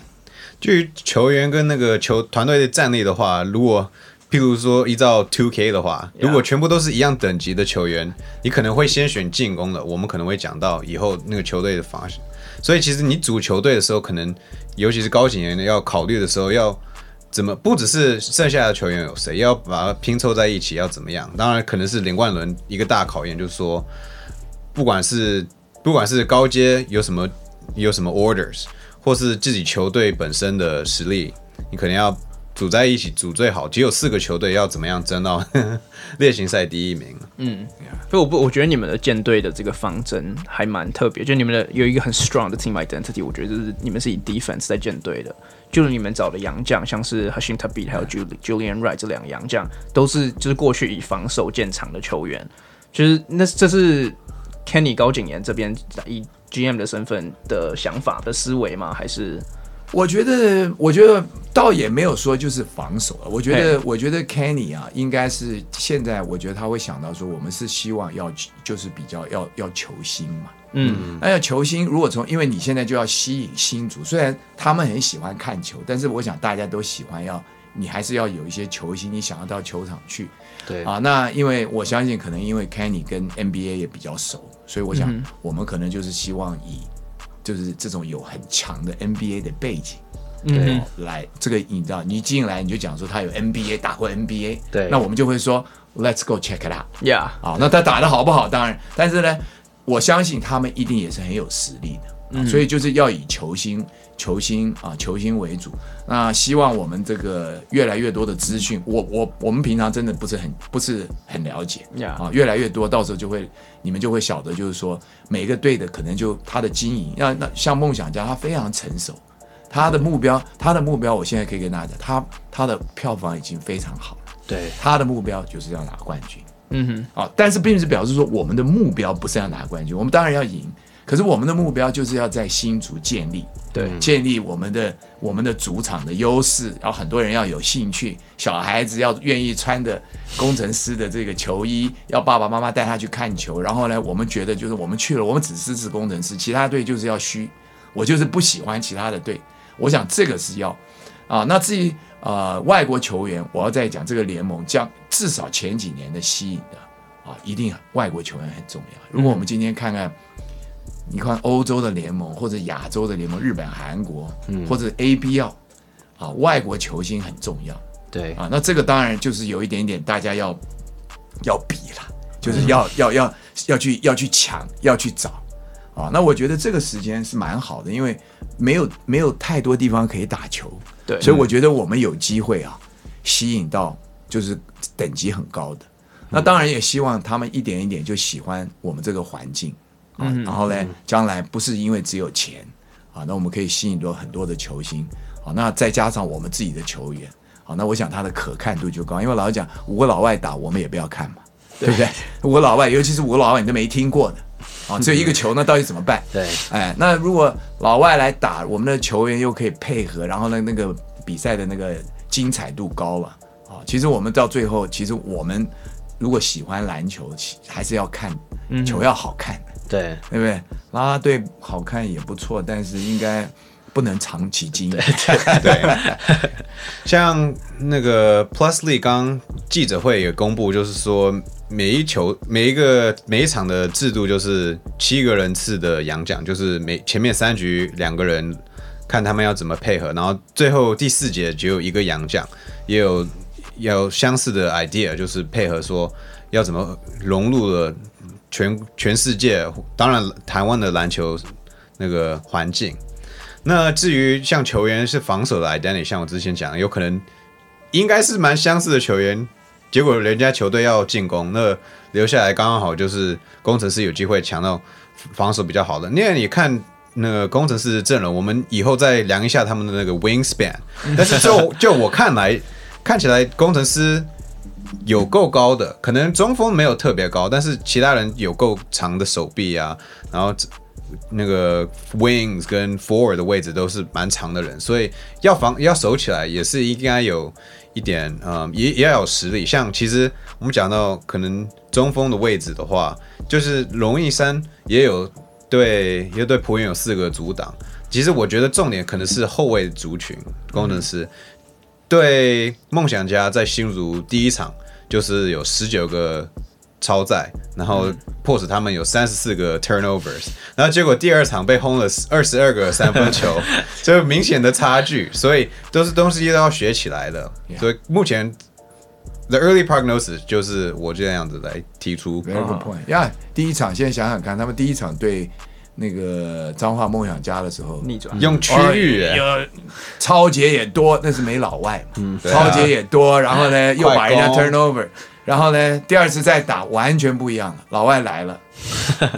至于球员跟那个球团队的战力的话，如果譬如说依照 Two K 的话，如果全部都是一样等级的球员，你可能会先选进攻的。我们可能会讲到以后那个球队的方式。所以其实你组球队的时候，可能尤其是高景言要考虑的时候，要怎么不只是剩下的球员有谁，要把它拼凑在一起，要怎么样？当然可能是林冠伦一个大考验，就是说不管是。不管是高阶有什么有什么 orders，或是自己球队本身的实力，你可能要组在一起组最好。只有四个球队要怎么样争到 例行赛第一名？嗯，所以我不，我觉得你们的建队的这个方针还蛮特别，就你们的有一个很 strong 的 team identity。我觉得就是你们是以 defense 在建队的，就是你们找的洋将，像是 Hasheem Thabeet 还有 Julian Wright 这两个洋将，都是就是过去以防守见长的球员，就是那这是。Kenny 高景言这边以 GM 的身份的想法的思维吗？还是我觉得，我觉得倒也没有说就是防守了。我觉得，我觉得 Kenny 啊，应该是现在，我觉得他会想到说，我们是希望要就是比较要要球星嘛。嗯，那要球星，如果从因为你现在就要吸引新族，虽然他们很喜欢看球，但是我想大家都喜欢要你还是要有一些球星，你想要到球场去。对啊，那因为我相信，可能因为 Kenny 跟 NBA 也比较熟。所以我想，我们可能就是希望以，就是这种有很强的 NBA 的背景，对，来这个你知道，你进来你就讲说他有 NBA 打过 NBA，对，那我们就会说 Let's go check it out，Yeah，好，那他打的好不好？当然，但是呢，我相信他们一定也是很有实力的，嗯，所以就是要以球星。球星啊，球星为主。那希望我们这个越来越多的资讯，我我我们平常真的不是很不是很了解.啊，越来越多，到时候就会你们就会晓得，就是说每个队的可能就他的经营，那那像梦想家，他非常成熟，他的目标，他的目标，我现在可以跟大家讲，他他的票房已经非常好了。对，他的目标就是要拿冠军。嗯哼，啊，但是并不是表示说我们的目标不是要拿冠军，我们当然要赢。可是我们的目标就是要在新竹建立，对，建立我们的我们的主场的优势，然后很多人要有兴趣，小孩子要愿意穿的工程师的这个球衣，要爸爸妈妈带他去看球。然后呢，我们觉得就是我们去了，我们只支持工程师，其他队就是要虚，我就是不喜欢其他的队。我想这个是要啊。那至于呃外国球员，我要再讲这个联盟将至少前几年的吸引的啊，一定外国球员很重要。如果我们今天看看。你看欧洲的联盟或者亚洲的联盟，日本、韩国，嗯，或者 ABL，啊，外国球星很重要，对。啊，那这个当然就是有一点点大家要要比了，就是要、嗯、要要要去要去抢要去找。啊，那我觉得这个时间是蛮好的，因为没有没有太多地方可以打球，对，所以我觉得我们有机会啊，吸引到就是等级很高的，那当然也希望他们一点一点就喜欢我们这个环境。啊，然后呢，将来不是因为只有钱啊，那我们可以吸引到很多的球星啊，那再加上我们自己的球员啊，那我想他的可看度就高。因为老实讲，五个老外打我们也不要看嘛，对不对？五个老外，尤其是五个老外你都没听过的啊，只有一个球，那到底怎么办？对，哎，那如果老外来打，我们的球员又可以配合，然后呢，那个比赛的那个精彩度高了啊。其实我们到最后，其实我们如果喜欢篮球，还是要看球要好看。对，对不对？啦啦队好看也不错，但是应该不能长期经营。对，像那个 Plus League 刚记者会也公布，就是说每一球、每一个每一场的制度就是七个人次的洋奖，就是每前面三局两个人看他们要怎么配合，然后最后第四节只有一个洋将，也有有相似的 idea，就是配合说要怎么融入了。全全世界，当然台湾的篮球那个环境。那至于像球员是防守的 identity，像我之前讲的，有可能应该是蛮相似的球员，结果人家球队要进攻，那留下来刚刚好就是工程师有机会抢到防守比较好的。那你看那个工程师的阵容，我们以后再量一下他们的那个 wingspan。但是就就我看来，看起来工程师。有够高的，可能中锋没有特别高，但是其他人有够长的手臂啊，然后那个 wings 跟 forward 的位置都是蛮长的人，所以要防要守起来也是应该有一点，嗯，也也要有实力。像其实我们讲到可能中锋的位置的话，就是龙一山也有对，也对璞园有四个阻挡。其实我觉得重点可能是后卫族群工程师。对梦想家在新竹第一场就是有十九个超载，然后迫使他们有三十四个 turnovers，然后结果第二场被轰了二十二个三分球，这明显的差距，所以都是东西都要学起来的。所以目前 the early prognosis 就是我这样子来提出。Very good point。呀，第一场现在想想看，他们第一场对。那个彰化梦想家的时候逆转。用区域，有抄截也多，那是没老外嘛，嗯，抄截也多，然后呢 又把人家 turnover，然后呢第二次再打完全不一样了，老外来了，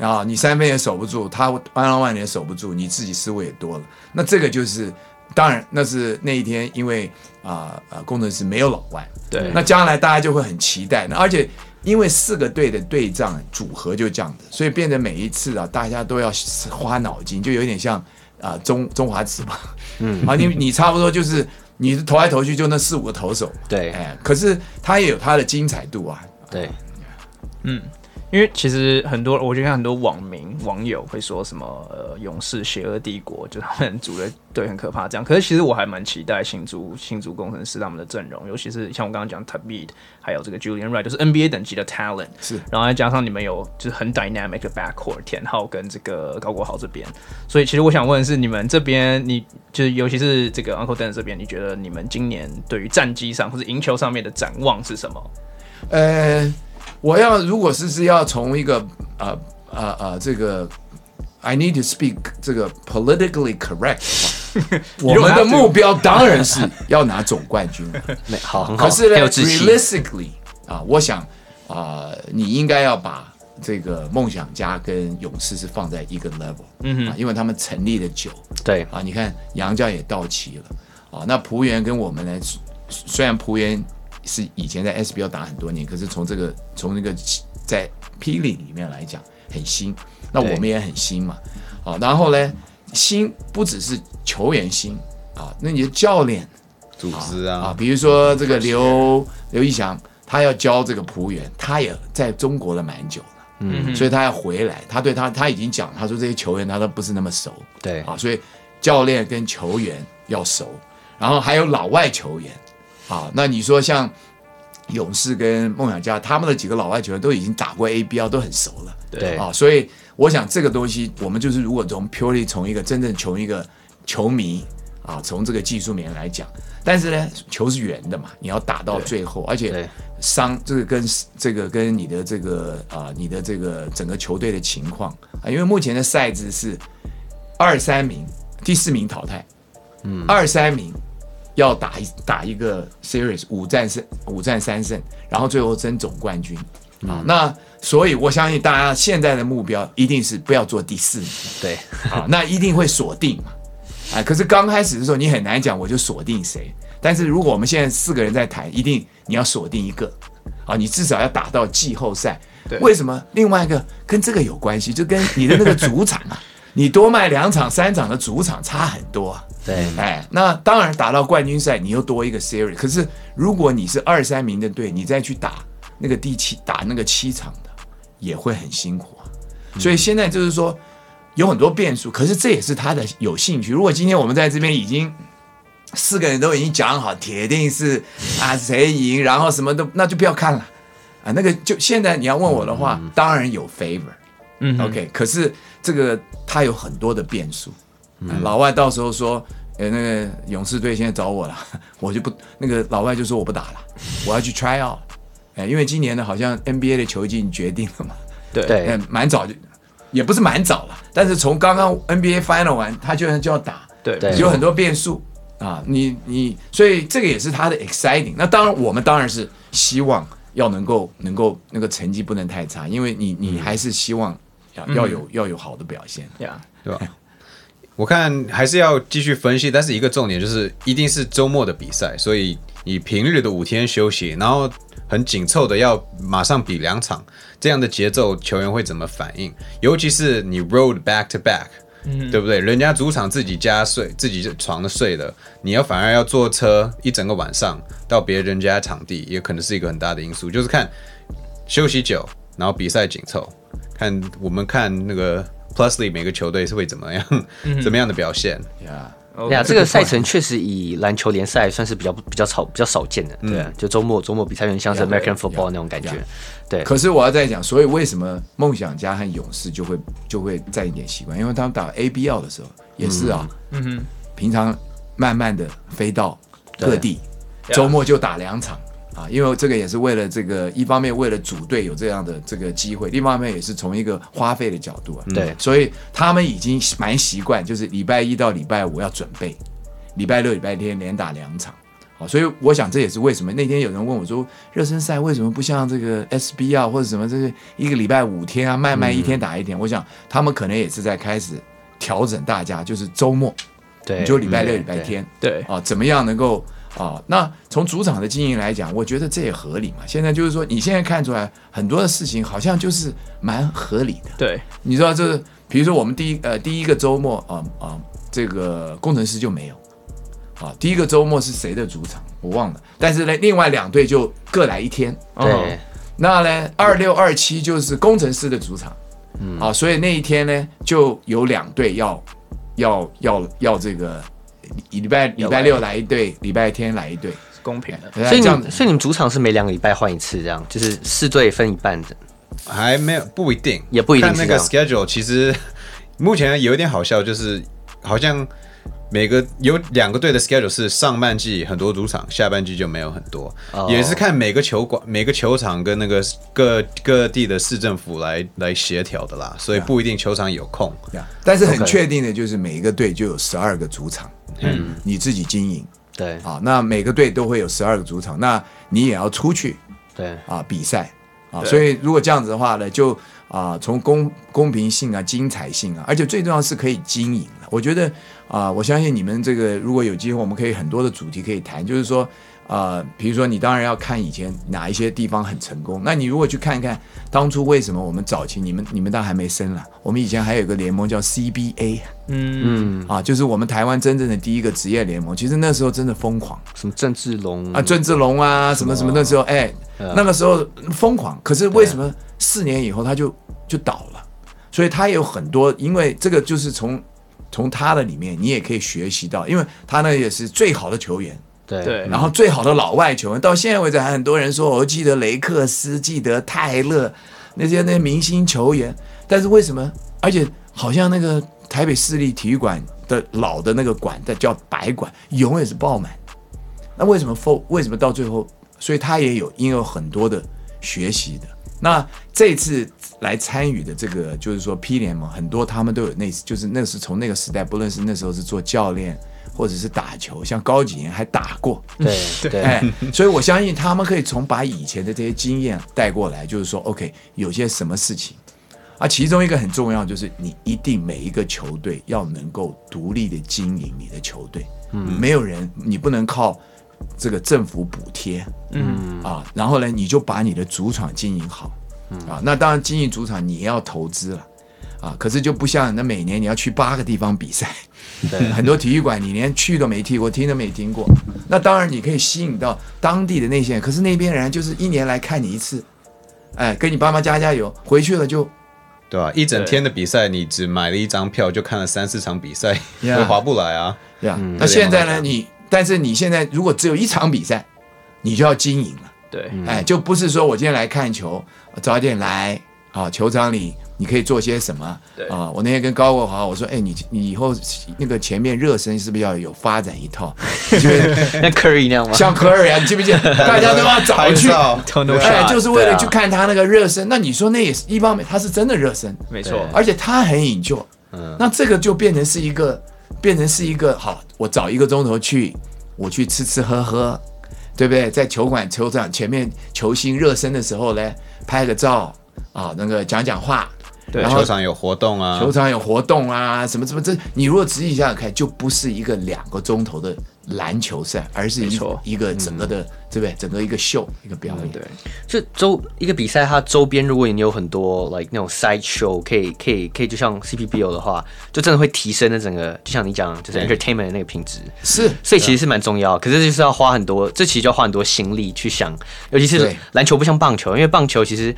然 后你三分也守不住，他 one on one 也守不住，你自己失误也多了，那这个就是当然那是那一天因为啊啊、呃呃、工程师没有老外，对，那将来大家就会很期待，而且。因为四个队的对仗组合就这样子，所以变得每一次啊，大家都要花脑筋，就有点像啊中中华职嘛，嗯，啊你你差不多就是你投来投去就那四五个投手，对，哎，可是他也有他的精彩度啊，对，嗯。因为其实很多，我觉得很多网民网友会说什么呃，勇士邪恶帝国，就他们组的队很可怕这样。可是其实我还蛮期待新竹新竹工程师他们的阵容，尤其是像我刚刚讲 Thabeet 还有这个 Julian Wright，就是 NBA 等级的 talent。是，然后再加上你们有就是很 dynamic 的 backcourt，田浩跟这个高国豪这边。所以其实我想问的是，你们这边，你就是尤其是这个 Uncle Den 这边，你觉得你们今年对于战绩上或者赢球上面的展望是什么？呃。我要如果是是要从一个呃呃呃这个，I need to speak 这个 politically correct 我们的目标当然是要拿总冠军。好，可是呢，realistically 啊，我想啊，你应该要把这个梦想家跟勇士是放在一个 level，嗯啊，因为他们成立的久，对。啊，你看杨家也到齐了，啊，那璞园跟我们呢，虽然璞园是以前在 SBL 打很多年，可是从这个从那个在霹雳里面来讲很新，那我们也很新嘛，啊，然后呢，新不只是球员新啊，那你的教练。组织啊，啊，比如说这个刘刘义祥，他要教这个仆员，他也在中国了蛮久了，嗯，所以他要回来，他对他他已经讲，他说这些球员他都不是那么熟，对。啊，所以教练跟球员要熟，然后还有老外球员，啊，那你说像勇士跟梦想家，他们的几个老外球员都已经打过 ABL，都很熟了，对啊，所以我想这个东西，我们就是如果从 purely 从一个真正从一个球迷啊，从这个技术面来讲。但是呢，球是圆的嘛，你要打到最后，而且伤这个跟这个跟你的这个啊、呃，你的这个整个球队的情况啊，因为目前的赛制是二三名，第四名淘汰，嗯，二三名要打一打一个 series 五战胜五战三胜，然后最后争总冠军啊。那所以我相信大家现在的目标一定是不要做第四名，对，啊，那一定会锁定嘛。哎，可是刚开始的时候你很难讲，我就锁定谁。但是如果我们现在四个人在谈，一定你要锁定一个，啊，你至少要打到季后赛。对，为什么？另外一个跟这个有关系，就跟你的那个主场啊，你多卖两场、三场的主场差很多啊。对，哎，那当然打到冠军赛，你又多一个 series。可是如果你是二三名的队，你再去打那个第七打那个七场的，也会很辛苦啊。所以现在就是说。有很多变数，可是这也是他的有兴趣。如果今天我们在这边已经四个人都已经讲好，铁定是啊谁赢，然后什么都那就不要看了啊。那个就现在你要问我的话，嗯、当然有 favor，嗯，OK。可是这个他有很多的变数、老外到时候说，呃，那个勇士队现在找我了，我就不那个老外就说我不打了，我要去 try out。哎，因为今年呢，好像 NBA 的球季已经决定了嘛，对，嗯，蛮早就。也不是蛮早了，但是从刚刚 NBA Final 完，他居然就要打，对，有很多变数。啊，你你，所以这个也是他的 exciting。那当然，我们当然是希望要能够能够那个成绩不能太差，因为你你还是希望要、嗯、要有要有好的表现，对吧？我看还是要继续分析，但是一个重点就是一定是周末的比赛，所以你平日的五天休息，然后。很紧凑的要马上比两场，这样的节奏球员会怎么反应？尤其是你 road back to back，嗯，对不对？人家主场自己家睡，自己床的睡的，你要反而要坐车一整个晚上到别人家场地，也可能是一个很大的因素。就是看休息久，然后比赛紧凑，看我们看那个 Plus 每个球队是会怎么样，嗯、怎么样的表现呀。Yeah. 对啊，这个赛程确实以篮球联赛算是比较比较少比较少见的，对啊，就周末周末比赛有点像是 American football 那种感觉，对。可是我要再讲，所以为什么梦想家和勇士就会就会占一点习惯？因为他们打 ABL 的时候也是啊，嗯哼，平常慢慢的飞到各地，周末就打两场。啊，因为这个也是为了这个，一方面为了组队有这样的这个机会，另一方面也是从一个花费的角度啊。对，所以他们已经蛮习惯，就是礼拜一到礼拜五要准备，礼拜六、礼拜天连打两场。好，所以我想这也是为什么那天有人问我说，热身赛为什么不像这个 SBL 啊或者什么，这个一个礼拜五天啊，慢慢一天打一天。嗯、我想他们可能也是在开始调整大家，就是周末，对，你就礼拜六、礼拜天，对，啊，怎么样能够。啊、哦，那从主场的经营来讲，我觉得这也合理嘛。现在就是说，你现在看出来很多的事情好像就是蛮合理的。对，你知道这个，比如说我们第一呃第一个周末啊啊、呃呃，这个工程师就没有。啊，第一个周末是谁的主场我忘了，但是呢，另外两队就各来一天。对，哦、那呢，二六二七就是工程师的主场。嗯，啊，所以那一天呢，就有两队要要要要这个。礼拜礼拜六来一队，礼拜天来一队，是公平的。所以你们所以你们主场是每两个礼拜换一次，这样就是四队分一半的，还没有不一定，也不一定。看那个 schedule，其实目前有一点好笑，就是好像。每个有两个队的 schedule 是上半季很多主场，下半季就没有很多，oh. 也是看每个球馆、每个球场跟那个各各地的市政府来来协调的啦，所以不一定球场有空。Yeah. Yeah. 但是很确定的就是每一个队就有十二个主场，嗯，你自己经营，对，啊，那每个队都会有十二个主场，那你也要出去，对，啊，比赛，啊。所以如果这样子的话呢，就啊从公公平性啊、精彩性啊，而且最重要是可以经营的。我觉得啊，我相信你们这个如果有机会，我们可以很多的主题可以谈，就是说。呃，比如说你当然要看以前哪一些地方很成功，那你如果去看一看当初为什么我们早期你们你们当然还没生了，我们以前还有一个联盟叫 CBA，嗯嗯。啊，就是我们台湾真正的第一个职业联盟，其实那时候真的疯狂，什么郑志龙。啊，郑志龙啊，什么什么那时候哎，那个时候疯狂，可是为什么四年以后他就就倒了？所以他有很多，因为这个就是从从他的里面你也可以学习到，因为他呢也是最好的球员。对，然后最好的老外球员，到现在为止还很多人说，我记得雷克斯，记得泰勒，那些那些明星球员，但是为什么？而且好像那个台北市立体育馆的老的那个馆，的叫白馆，永远是爆满。那为什么为什么到最后？所以他也有因为有很多的学习的。那这次来参与的这个，就是说 P 联盟很多他们都有那，就是那是从那个时代，不论是那时候是做教练。或者是打球，像高景炎还打过，对对，哎，所以我相信他们可以从把以前的这些经验带过来，就是说，OK，有些什么事情啊，其中一个很重要就是你一定每一个球队要能够独立的经营你的球队，嗯，没有人，你不能靠这个政府补贴，嗯。啊，然后呢，你就把你的主场经营好，嗯。啊，那当然经营主场你也要投资了。啊，可是就不像那每年你要去八个地方比赛，对，很多体育馆你连去都没去过，听都没听过。那当然你可以吸引到当地的那些人，可是那边人就是一年来看你一次，哎，给你爸妈加加油，回去了就，对吧？一整天的比赛，你只买了一张票就看了三四场比赛，会划不来啊。对啊，那现在呢？你但是你现在如果只有一场比赛，你就要经营了。对，哎，就不是说我今天来看球，早点来啊，球场里。你可以做些什么？啊，我那天跟高国华我说，哎，你你以后那个前面热身是不是要有发展一套？像 Curry 那样吗？像 Curry 啊，你记不记得？大家都要早去，哎，就是为了去看他那个热身。那你说那也是一方面，他是真的热身，没错，而且他很 enjoy。嗯，那这个就变成是一个，变成是一个好，我早一个钟头去，我去吃吃喝喝，对不对？在球馆球场前面，球星热身的时候呢，拍个照啊，那个讲讲话。对，球场有活动啊，球场有活动啊，什么什么这，你如果仔细想想看，就不是一个两个钟头的篮球赛，而是一一个整个的，对不对？整个一个秀，一个表演。对，就周一个比赛，它周边如果你有很多 like 那种 side show，可以可以可以，就像 CPBO 的话，就真的会提升的整个，就像你讲，就是 entertainment 的那个品质。是，所以其实是蛮重要，可是就是要花很多，这其实就要花很多心力去想，尤其是篮球不像棒球，因为棒球其实。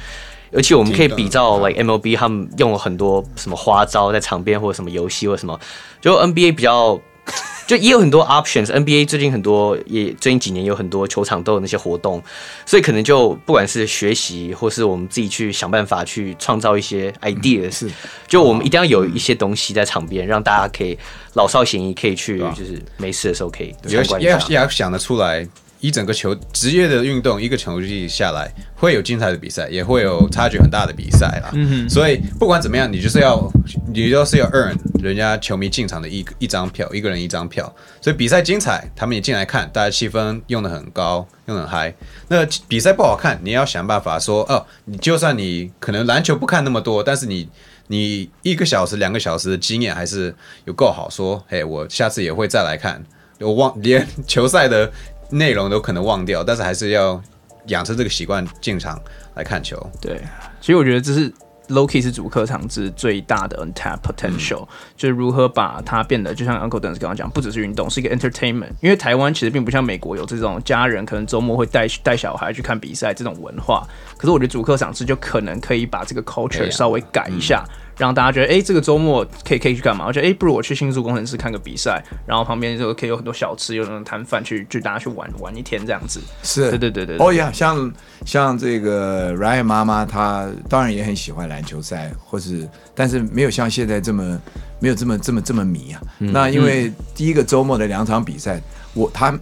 而且我们可以比照，like MLB，他们用了很多什么花招在场边，或者什么游戏，或者什么。就 NBA 比较，就也有很多 options。NBA 最近很多，也最近几年有很多球场都有那些活动，所以可能就不管是学习，或是我们自己去想办法去创造一些 ideas，是，就我们一定要有一些东西在场边，让大家可以老少咸宜，可以去，就是没事的时候可以参观一下。也要想得出来。一整个球职业的运动，一个球季下来会有精彩的比赛，也会有差距很大的比赛啦。嗯哼。所以不管怎么样，你就是要，你就是要 earn 人家球迷进场的一一张票，一个人一张票。所以比赛精彩，他们也进来看，大家气氛用的很高，用的很嗨。那比赛不好看，你要想办法说，哦，你就算你可能篮球不看那么多，但是你你一个小时、两个小时的经验还是有够好，说，嘿，我下次也会再来看。我忘连球赛的。内容都可能忘掉，但是还是要养成这个习惯，进场来看球。对，其实我觉得这是 Loki 是主客场之最大的 untapped potential，、嗯、就是如何把它变得就像 Uncle Dennis 刚刚讲，不只是运动，是一个 entertainment。因为台湾其实并不像美国有这种家人可能周末会带带小孩去看比赛这种文化，可是我觉得主客场之就可能可以把这个 culture 稍微改一下。让大家觉得，哎、欸，这个周末可以可以去干嘛？我觉得，哎、欸，不如我去新宿工程师看个比赛，然后旁边就可以有很多小吃，有那种摊贩去，去大家去玩玩一天这样子。是，对对对对。哦呀，像像这个 Ryan 妈妈，她当然也很喜欢篮球赛，或是，但是没有像现在这么没有这么这么这么迷啊。嗯、那因为第一个周末的两场比赛，我他。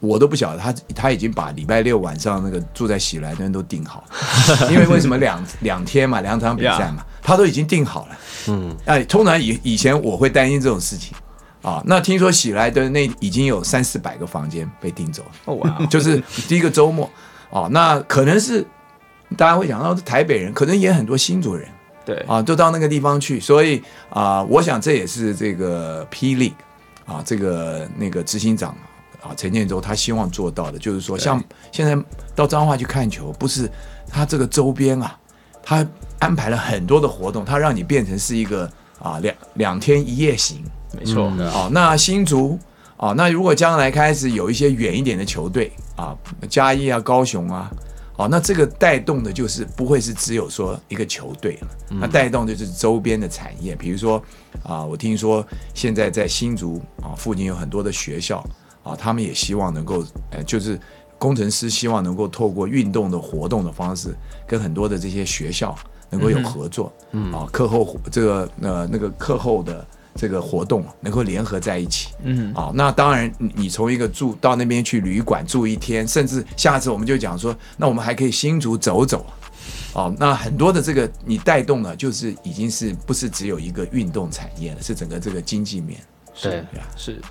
我都不晓得他他已经把礼拜六晚上那个住在喜来登都订好，因为为什么两两天嘛，两场比赛嘛，他都已经定好了。嗯，哎，通常以以前我会担心这种事情。啊。那听说喜来登那已经有三四百个房间被订走了，哦哇，就是第一个周末。啊，那可能是大家会想到是台北人，可能也很多新竹人，对。啊，都到那个地方去，所以啊，我想这也是这个 P League 啊，这个那个执行长啊陈建州他希望做到的，就是说像现在到彰化去看球，不是他这个周边啊，他安排了很多的活动，它让你变成是一个啊两两天一夜行，没错，哦、嗯。啊，那新竹。哦，那如果将来开始有一些远一点的球队啊，嘉义啊、高雄啊，哦，那这个带动的就是不会是只有说一个球队了，那带动就是周边的产业，比如说啊，我听说现在在新竹啊附近有很多的学校啊，他们也希望能够，呃，就是工程师希望能够透过运动的活动的方式，跟很多的这些学校能够有合作，嗯，啊，课后这个呃那个课后的。这个活动能够联合在一起，嗯，啊，那当然，你从一个住到那边去旅馆住一天，甚至下次我们就讲说，那我们还可以新竹走走，哦，那很多的这个你带动了，就是已经是不是只有一个运动产业了，是整个这个经济面，对，是。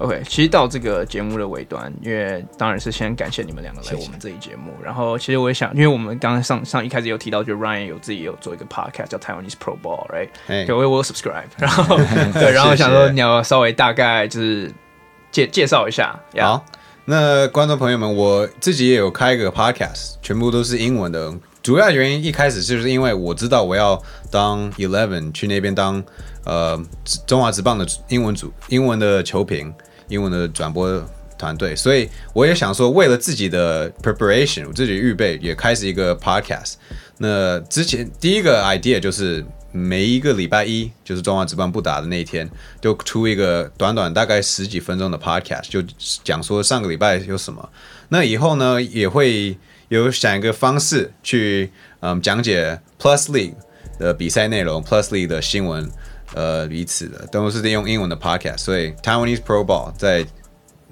OK，其实到这个节目的尾端，因为当然是先感谢你们两个来我们这一节目。然后其实我也想，因为我们刚刚上上一开始有提到，就 Ryan 有自己有做一个 podcast 叫 Taiwanese Pro Ball，right？各位我 subscribe，然后 对，然后想说你要稍微大概就是介介绍一下。好，那观众朋友们，我自己也有开一个 podcast，全部都是英文的。主要原因一开始就是因为我知道我要当 Eleven 去那边当呃中华职棒的英文组英文的球评。英文的转播团队，所以我也想说，为了自己的 preparation，我自己预备，也开始一个 podcast。那之前第一个 idea 就是每一个礼拜一，就是中华职棒不打的那一天，就出一个短短大概十几分钟的 podcast，就讲说上个礼拜有什么。那以后呢，也会有想一个方式去嗯讲解 Plus League 的比赛内容，Plus League 的新闻。呃，彼此的都是用英文的 podcast，所以 Taiwanese Pro Ball 在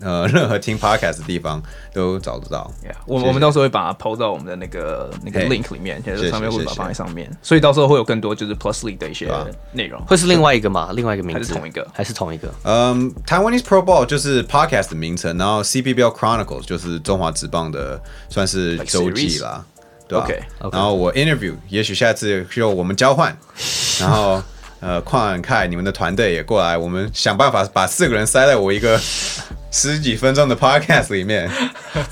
呃任何听 podcast 的地方都找得到。Yeah, 我我们到时候会把它 PO 到我们的那个那个 link 里面，就是上面会把它放在上面，所以到时候会有更多就是 Plus League 的一些内容。会是另外一个吗？另外一个名字还是同一个？还是同一个？嗯，Taiwanese Pro Ball 就是 podcast 的名称，然后 CPBL Chronicles 就是中华职棒的算是周记啦，对吧？Okay, okay. 然后我 interview，也许下次就我们交换，然后。呃，矿凯，你们的团队也过来，我们想办法把四个人塞在我一个十几分钟的 podcast 里面。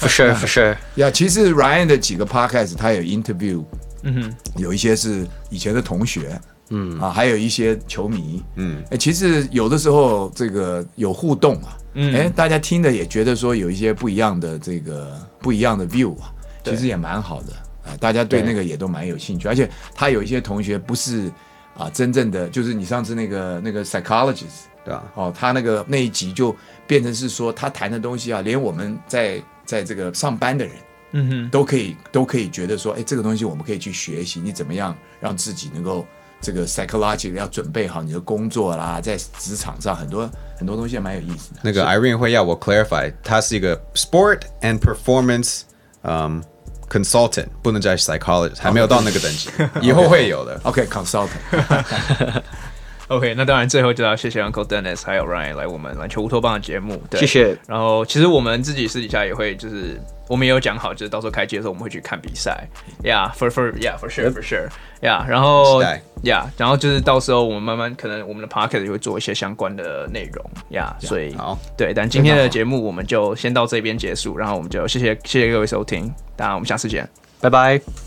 For sure, for sure。呀，其实 Ryan 的几个 podcast 他有 interview，嗯哼，有一些是以前的同学，嗯啊，还有一些球迷，嗯，哎，其实有的时候这个有互动啊，嗯，哎，大家听的也觉得说有一些不一样的这个不一样的 view 啊，其实也蛮好的啊，大家对那个也都蛮有兴趣，而且他有一些同学不是。啊，真正的就是你上次那个那个 psychologist，对吧？哦，他那个那一集就变成是说他谈的东西啊，连我们在在这个上班的人，嗯哼，都可以都可以觉得说，哎，这个东西我们可以去学习，你怎么样让自己能够这个 psychological 要准备好你的工作啦，在职场上很多很多东西还蛮有意思的。那个 Irene 会要我 clarify，它是一个 sport and performance，嗯。Consultant 不能叫 psychologist，还没有到那个等级，以后会有的。OK，consultant。OK，那当然最后就要谢谢 Uncle Dennis 还有 Ryan 来我们篮球乌托邦的节目，对，谢谢。然后其实我们自己私底下也会，就是我们也有讲好，就是到时候开机的时候我们会去看比赛。Yeah，for for yeah，for sure for sure。Yeah，然后 Yeah，然后就是到时候我们慢慢可能我们的 Pocket 也会做一些相关的内容。Yeah，所以好，对，但今天的节目我们就先到这边结束，然后我们就谢谢谢谢各位收听，大家我们下次见，拜拜。